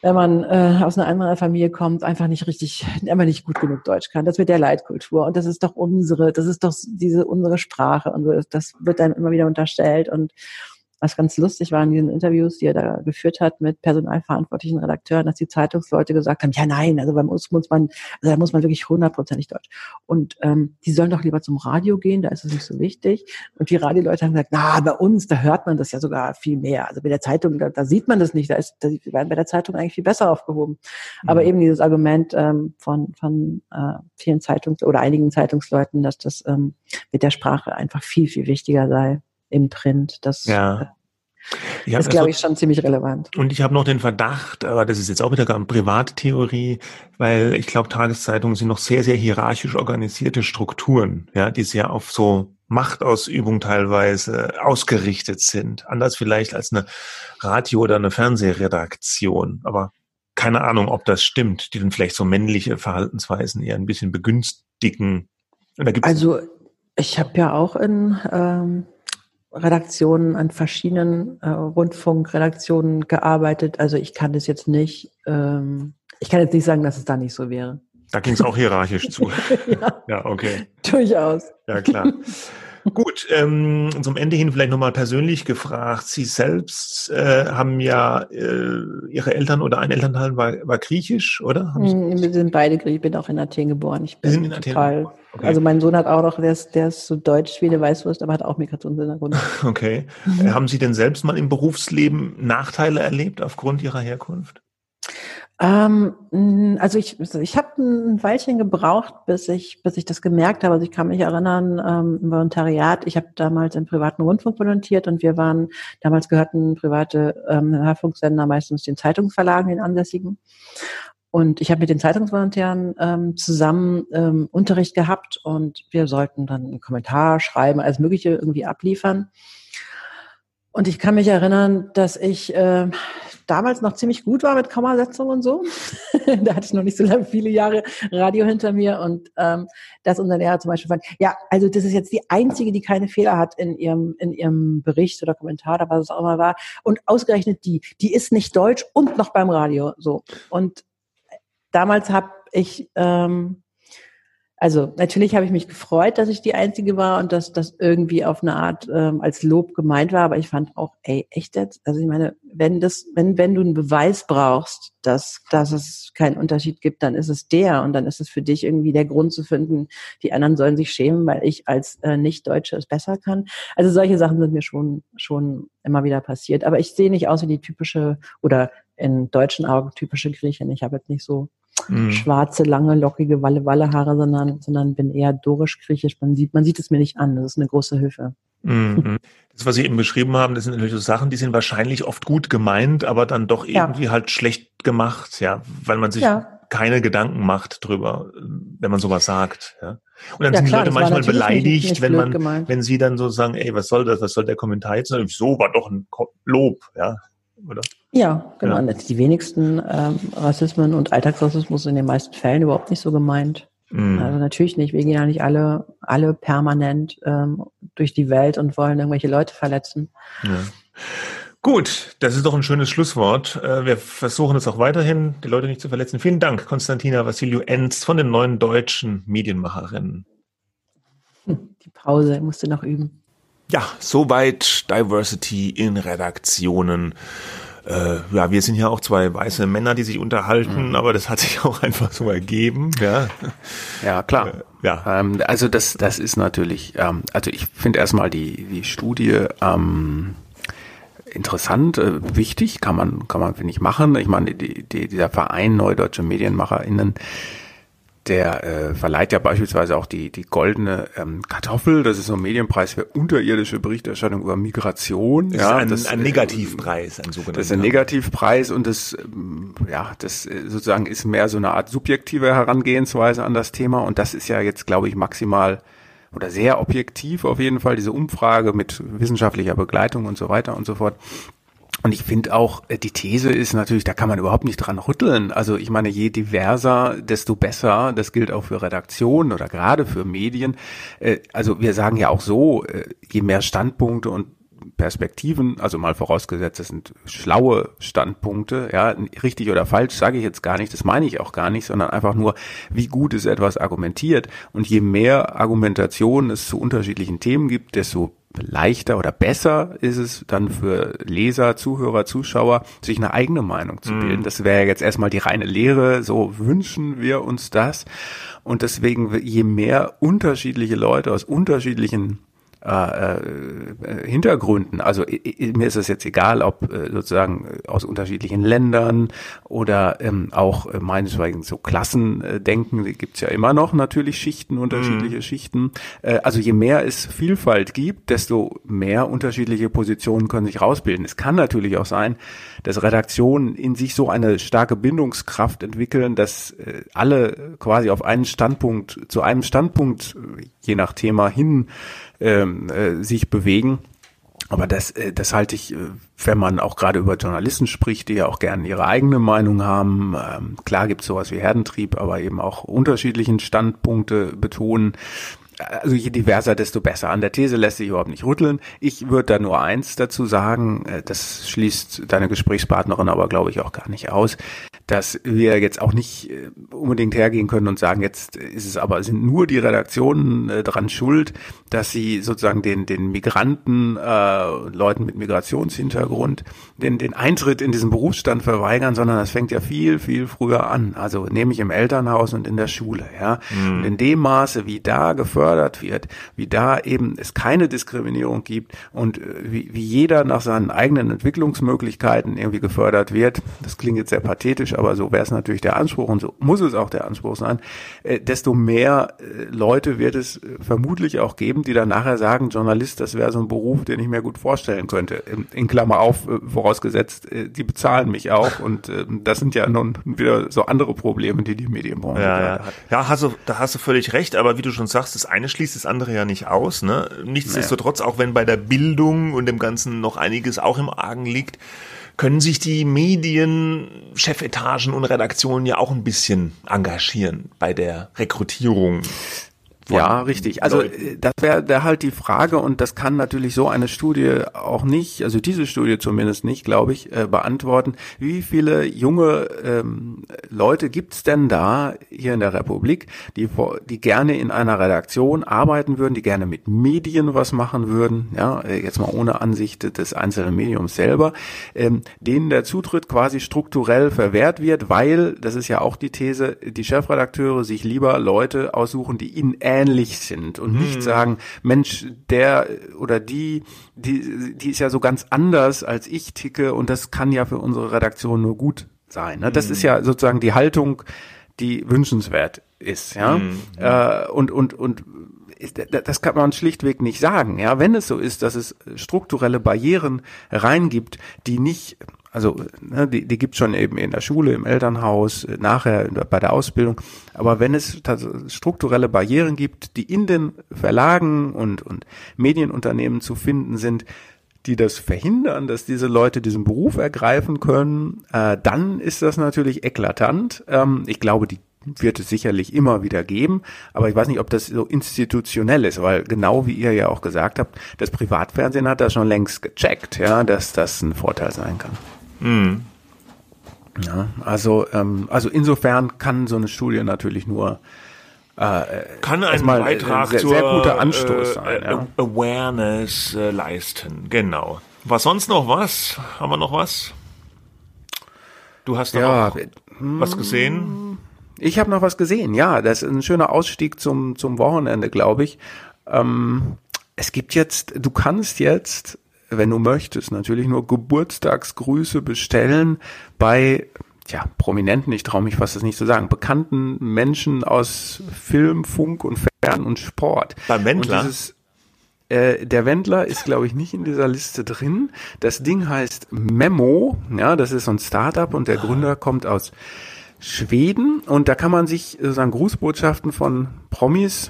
wenn man äh, aus einer anderen Familie kommt, einfach nicht richtig, einfach nicht gut genug Deutsch kann. Das wird der Leitkultur und das ist doch unsere, das ist doch diese unsere Sprache und so. Das wird dann immer wieder unterstellt und was ganz lustig war in diesen Interviews, die er da geführt hat mit personalverantwortlichen Redakteuren, dass die Zeitungsleute gesagt haben, ja nein, also bei uns muss man, also da muss man wirklich hundertprozentig Deutsch. Und ähm, die sollen doch lieber zum Radio gehen, da ist es nicht so wichtig. Und die Radioleute haben gesagt, na, bei uns, da hört man das ja sogar viel mehr. Also bei der Zeitung, da, da sieht man das nicht, da ist, da werden bei der Zeitung eigentlich viel besser aufgehoben. Mhm. Aber eben dieses Argument ähm, von, von äh, vielen Zeitungs- oder einigen Zeitungsleuten, dass das ähm, mit der Sprache einfach viel, viel wichtiger sei im Print. Das ja. Ja, ist, glaube ich, schon ziemlich relevant. Und ich habe noch den Verdacht, aber das ist jetzt auch wieder eine Privattheorie, weil ich glaube, Tageszeitungen sind noch sehr, sehr hierarchisch organisierte Strukturen, ja, die sehr auf so Machtausübung teilweise ausgerichtet sind. Anders vielleicht als eine Radio- oder eine Fernsehredaktion. Aber keine Ahnung, ob das stimmt, die dann vielleicht so männliche Verhaltensweisen eher ein bisschen begünstigen. also ich habe ja auch in ähm, Redaktionen, an verschiedenen äh, Rundfunkredaktionen gearbeitet. Also ich kann das jetzt nicht, ähm, ich kann jetzt nicht sagen, dass es da nicht so wäre. Da ging es auch hierarchisch zu. ja. ja, okay. Durchaus. Ja, klar. Gut, ähm, zum Ende hin vielleicht nochmal persönlich gefragt. Sie selbst äh, haben ja, äh, Ihre Eltern oder ein Elternteil war, war griechisch, oder? Mm, wir sind beide griechisch. Ich bin auch in Athen geboren. Ich bin Sie sind in Athen total, okay. Also mein Sohn hat auch noch, der ist, der ist so deutsch wie eine Weißwurst, aber hat auch Migrationshintergrund. Okay. Mhm. Haben Sie denn selbst mal im Berufsleben Nachteile erlebt aufgrund Ihrer Herkunft? Ähm, also ich, ich habe ein Weilchen gebraucht, bis ich, bis ich das gemerkt habe. Also ich kann mich erinnern, ähm, im Volontariat, ich habe damals im privaten Rundfunk volontiert und wir waren, damals gehörten private ähm, Hörfunksender meistens den Zeitungsverlagen, den ansässigen. Und ich habe mit den Zeitungsvolontären ähm, zusammen ähm, Unterricht gehabt und wir sollten dann einen Kommentar schreiben, alles Mögliche irgendwie abliefern. Und ich kann mich erinnern, dass ich äh, damals noch ziemlich gut war mit Kommasetzung und so. da hatte ich noch nicht so lange, viele Jahre Radio hinter mir und ähm, dass unser Lehrer zum Beispiel fand, ja, also das ist jetzt die einzige, die keine Fehler hat in ihrem in ihrem Bericht oder Kommentar, oder was es auch immer war. Und ausgerechnet die, die ist nicht deutsch und noch beim Radio so. Und damals habe ich ähm, Also natürlich habe ich mich gefreut, dass ich die Einzige war und dass das irgendwie auf eine Art ähm, als Lob gemeint war. Aber ich fand auch, ey, echt jetzt? Also ich meine, wenn das, wenn wenn du einen Beweis brauchst, dass dass es keinen Unterschied gibt, dann ist es der und dann ist es für dich irgendwie der Grund zu finden, die anderen sollen sich schämen, weil ich als äh, Nicht-Deutsche es besser kann. Also solche Sachen sind mir schon schon immer wieder passiert. Aber ich sehe nicht aus wie die typische oder in deutschen Augen typische Griechin. Ich habe jetzt nicht so mhm. schwarze, lange, lockige Walle-Walle-Haare, sondern, sondern bin eher dorisch-griechisch. Man sieht, man sieht es mir nicht an. Das ist eine große Hilfe. Mhm. Das, was Sie eben beschrieben haben, das sind natürlich so Sachen, die sind wahrscheinlich oft gut gemeint, aber dann doch irgendwie ja. halt schlecht gemacht, ja, weil man sich ja. keine Gedanken macht drüber, wenn man sowas sagt, ja. Und dann ja, sind klar, die Leute manchmal beleidigt, nicht, nicht wenn man, gemeint. wenn sie dann so sagen, ey, was soll das, was soll der Kommentar jetzt? So war doch ein Lob, ja oder? Ja, genau. Ja. Die wenigsten ähm, Rassismen und Alltagsrassismus in den meisten Fällen überhaupt nicht so gemeint. Mhm. Also natürlich nicht. Wir gehen ja nicht alle, alle permanent ähm, durch die Welt und wollen irgendwelche Leute verletzen. Ja. Gut, das ist doch ein schönes Schlusswort. Äh, wir versuchen es auch weiterhin, die Leute nicht zu verletzen. Vielen Dank, Konstantina Vassiliou Enz von den neuen deutschen Medienmacherinnen. Hm, die Pause musste noch üben. Ja, soweit Diversity in Redaktionen. Äh, ja, wir sind ja auch zwei weiße Männer, die sich unterhalten, mhm. aber das hat sich auch einfach so ergeben. Ja, ja klar. Äh, ja. Ähm, also das, das ist natürlich, ähm, also ich finde erstmal die, die Studie ähm, interessant, äh, wichtig, kann man, kann man, finde ich, machen. Ich meine, die, die, dieser Verein Neue Deutsche MedienmacherInnen, der äh, verleiht ja beispielsweise auch die, die goldene ähm, Kartoffel. Das ist so ein Medienpreis für unterirdische Berichterstattung über Migration. Das ja, ist ein, das, ein Negativpreis, ein sogenannter. Das ist ein Negativpreis und das, ähm, ja, das äh, sozusagen ist mehr so eine Art subjektive Herangehensweise an das Thema. Und das ist ja jetzt, glaube ich, maximal oder sehr objektiv auf jeden Fall, diese Umfrage mit wissenschaftlicher Begleitung und so weiter und so fort. Und ich finde auch, äh, die These ist natürlich, da kann man überhaupt nicht dran rütteln. Also ich meine, je diverser, desto besser. Das gilt auch für Redaktionen oder gerade für Medien. Äh, also wir sagen ja auch so, äh, je mehr Standpunkte und Perspektiven, also mal vorausgesetzt, das sind schlaue Standpunkte, ja, richtig oder falsch sage ich jetzt gar nicht, das meine ich auch gar nicht, sondern einfach nur, wie gut ist etwas argumentiert. Und je mehr Argumentation es zu unterschiedlichen Themen gibt, desto leichter oder besser ist es dann für Leser, Zuhörer, Zuschauer, sich eine eigene Meinung zu bilden. Mm. Das wäre jetzt erstmal die reine Lehre, so wünschen wir uns das. Und deswegen, je mehr unterschiedliche Leute aus unterschiedlichen äh, äh, Hintergründen. Also mir ist es jetzt egal, ob äh, sozusagen aus unterschiedlichen Ländern oder ähm, auch äh, meinetwegen so Klassendenken, die gibt's ja immer noch natürlich Schichten, unterschiedliche mhm. Schichten. Äh, also je mehr es Vielfalt gibt, desto mehr unterschiedliche Positionen können sich rausbilden. Es kann natürlich auch sein, dass Redaktionen in sich so eine starke Bindungskraft entwickeln, dass äh, alle quasi auf einen Standpunkt, zu einem Standpunkt, äh, je nach Thema hin ähm, äh, sich bewegen. Aber das, äh, das halte ich, äh, wenn man auch gerade über Journalisten spricht, die ja auch gerne ihre eigene Meinung haben. Ähm, klar gibt es sowas wie Herdentrieb, aber eben auch unterschiedlichen Standpunkte betonen also je diverser, desto besser. An der These lässt sich überhaupt nicht rütteln. Ich würde da nur eins dazu sagen, äh, das schließt deine Gesprächspartnerin aber, glaube ich, auch gar nicht aus, dass wir jetzt auch nicht äh, unbedingt hergehen können und sagen, jetzt ist es aber, sind nur die Redaktionen äh, dran schuld, dass sie sozusagen den, den Migranten, äh, Leuten mit Migrationshintergrund, den, den Eintritt in diesen Berufsstand verweigern, sondern das fängt ja viel, viel früher an. Also nämlich im Elternhaus und in der Schule, ja. Mhm. Und in dem Maße, wie da gefördert wird, wie da eben es keine Diskriminierung gibt und äh, wie, wie jeder nach seinen eigenen Entwicklungsmöglichkeiten irgendwie gefördert wird, das klingt jetzt sehr pathetisch, aber so wäre es natürlich der Anspruch und so muss es auch der Anspruch sein, äh, desto mehr äh, Leute wird es äh, vermutlich auch geben, die dann nachher sagen, Journalist, das wäre so ein Beruf, den ich mir gut vorstellen könnte. In, in Klammer auf, äh, vorausgesetzt, äh, die bezahlen mich auch und äh, das sind ja nun wieder so andere Probleme, die die Medienbranche ja, ja. hat. Ja, hast du, da hast du völlig recht, aber wie du schon sagst, das eine schließt das andere ja nicht aus. Ne? Nichtsdestotrotz, naja. auch wenn bei der Bildung und dem Ganzen noch einiges auch im Argen liegt, können sich die Medien, Chefetagen und Redaktionen ja auch ein bisschen engagieren bei der Rekrutierung ja, richtig. Also Leuten. Äh, das wäre wär halt die Frage und das kann natürlich so eine Studie auch nicht, also diese Studie zumindest nicht, glaube ich, äh, beantworten. Wie viele junge ähm, Leute gibt's denn da hier in der Republik, die, die gerne in einer Redaktion arbeiten würden, die gerne mit Medien was machen würden, ja, äh, jetzt mal ohne Ansicht des einzelnen Mediums selber, ähm, denen der Zutritt quasi strukturell verwehrt wird, weil, das ist ja auch die These, die Chefredakteure sich lieber Leute aussuchen, die ihnen ähnlich sind und nicht hm. sagen, Mensch, der oder die, die, die ist ja so ganz anders als ich ticke und das kann ja für unsere Redaktion nur gut sein. Ne? Das hm. ist ja sozusagen die Haltung, die wünschenswert ist, ja. Hm. Äh, und, und, und das kann man schlichtweg nicht sagen. Ja, wenn es so ist, dass es strukturelle Barrieren reingibt, die nicht also ne, die, die gibt schon eben in der Schule, im Elternhaus, nachher bei der Ausbildung. Aber wenn es strukturelle Barrieren gibt, die in den Verlagen und, und Medienunternehmen zu finden sind, die das verhindern, dass diese Leute diesen Beruf ergreifen können, äh, dann ist das natürlich eklatant. Ähm, ich glaube, die wird es sicherlich immer wieder geben, aber ich weiß nicht, ob das so institutionell ist, weil genau wie ihr ja auch gesagt habt, das Privatfernsehen hat das schon längst gecheckt, ja, dass das ein Vorteil sein kann. Mhm. Ja, also, ähm, also insofern kann so eine Studie natürlich nur äh, kann ein Beitrag sehr, sehr guter Anstoß äh, sein, ja. Awareness äh, leisten. Genau. Was sonst noch was? Haben wir noch was? Du hast ja, noch was gesehen? Ich habe noch was gesehen. Ja, das ist ein schöner Ausstieg zum zum Wochenende, glaube ich. Ähm, es gibt jetzt, du kannst jetzt wenn du möchtest, natürlich nur Geburtstagsgrüße bestellen bei ja, Prominenten, ich traue mich fast das nicht zu sagen, bekannten Menschen aus Film, Funk und Fern und Sport. Beim Wendler? Und dieses, äh, der Wendler ist, glaube ich, nicht in dieser Liste drin. Das Ding heißt Memo, ja, das ist so ein Startup und der Gründer kommt aus Schweden und da kann man sich sozusagen Grußbotschaften von Promis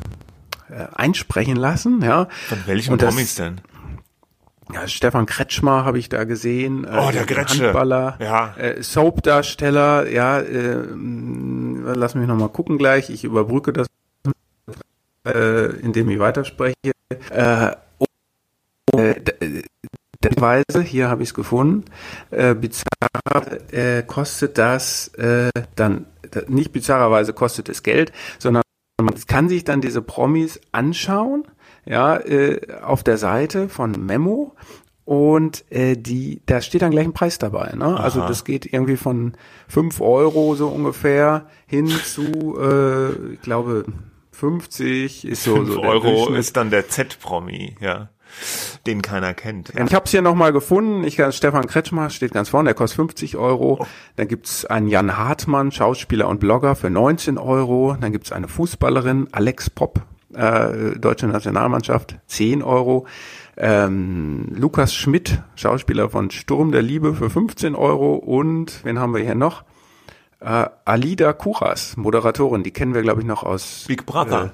äh, einsprechen lassen, ja. Von welchen Promis denn? Ja, Stefan Kretschmer habe ich da gesehen. Äh, oh, der Gretsche. Handballer, ja. äh, Soap-Darsteller, ja, äh, lass mich nochmal gucken gleich, ich überbrücke das, äh, indem ich weiterspreche. Äh, oh, äh, Weise, hier habe ich es gefunden, äh, bizarr äh, kostet das äh, dann, nicht bizarrerweise kostet es Geld, sondern man kann sich dann diese Promis anschauen ja, äh, auf der Seite von Memo und äh, die, da steht dann gleich ein Preis dabei. Ne? Also das geht irgendwie von fünf Euro so ungefähr hin zu, äh, ich glaube, 50 ist so. 5 so Euro ist dann der Z-Promi, ja. Den keiner kennt. Ja. Ich habe es hier nochmal gefunden. Ich kann Stefan Kretschmer steht ganz vorne, der kostet 50 Euro. Oh. Dann gibt's einen Jan Hartmann, Schauspieler und Blogger für 19 Euro. Dann gibt's eine Fußballerin, Alex Popp, äh, deutsche Nationalmannschaft, 10 Euro. Ähm, Lukas Schmidt, Schauspieler von Sturm der Liebe für 15 Euro und wen haben wir hier noch? Äh, Alida Kuras, Moderatorin, die kennen wir glaube ich noch aus Big Brother.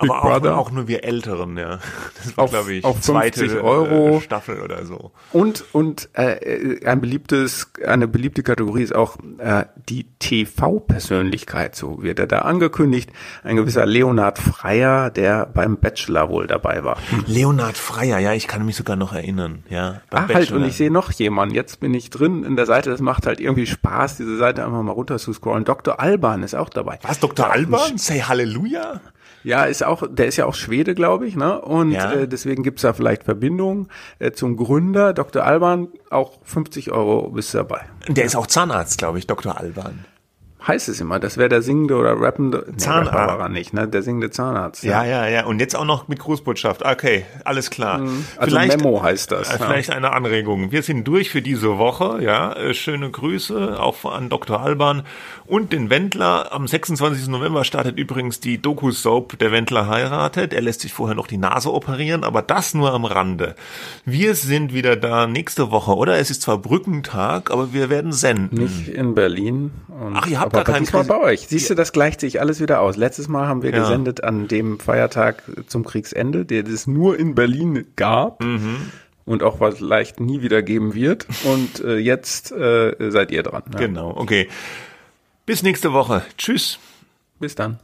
Äh, Big aber Brother. Auch, auch nur wir Älteren, ja. Das war, glaube ich, auf 50 zweite, Euro. Äh, Staffel oder so. Und, und äh, ein beliebtes, eine beliebte Kategorie ist auch äh, die TV-Persönlichkeit, so wird er da angekündigt. Ein gewisser Leonhard Freier, der beim Bachelor wohl dabei war. Leonhard Freier, ja, ich kann mich sogar noch erinnern, ja. Ach halt, und ich sehe noch jemanden. Jetzt bin ich drin in der Seite, das macht halt irgendwie Spaß, diese Seite einfach mal runter zu scrollen. Dr. Alban ist auch dabei. Was, Dr. Alban? Say Halleluja? Ja, ist auch, der ist ja auch Schwede, glaube ich, ne? Und ja. äh, deswegen gibt's da vielleicht Verbindungen äh, zum Gründer, Dr. Alban, auch 50 Euro bist du dabei. Der ist auch Zahnarzt, glaube ich, Dr. Alban heißt es immer. Das wäre der singende oder rappende Zahnarzt. Nee, nicht, ne? Der singende Zahnarzt. Ja. ja, ja, ja. Und jetzt auch noch mit Grußbotschaft. Okay, alles klar. Mhm. Also vielleicht, Memo heißt das. Äh, vielleicht ja. eine Anregung. Wir sind durch für diese Woche. Ja, äh, schöne Grüße auch an Dr. Alban und den Wendler. Am 26. November startet übrigens die Doku-Soap Der Wendler heiratet. Er lässt sich vorher noch die Nase operieren, aber das nur am Rande. Wir sind wieder da nächste Woche, oder? Es ist zwar Brückentag, aber wir werden senden. Nicht in Berlin. Ach, ihr habt aber gar keinen diesmal bei euch. Siehst du, das gleicht sich alles wieder aus. Letztes Mal haben wir ja. gesendet an dem Feiertag zum Kriegsende, der es nur in Berlin gab. Mhm. Und auch was leicht nie wieder geben wird. Und äh, jetzt äh, seid ihr dran. Ja. Genau, okay. Bis nächste Woche. Tschüss. Bis dann.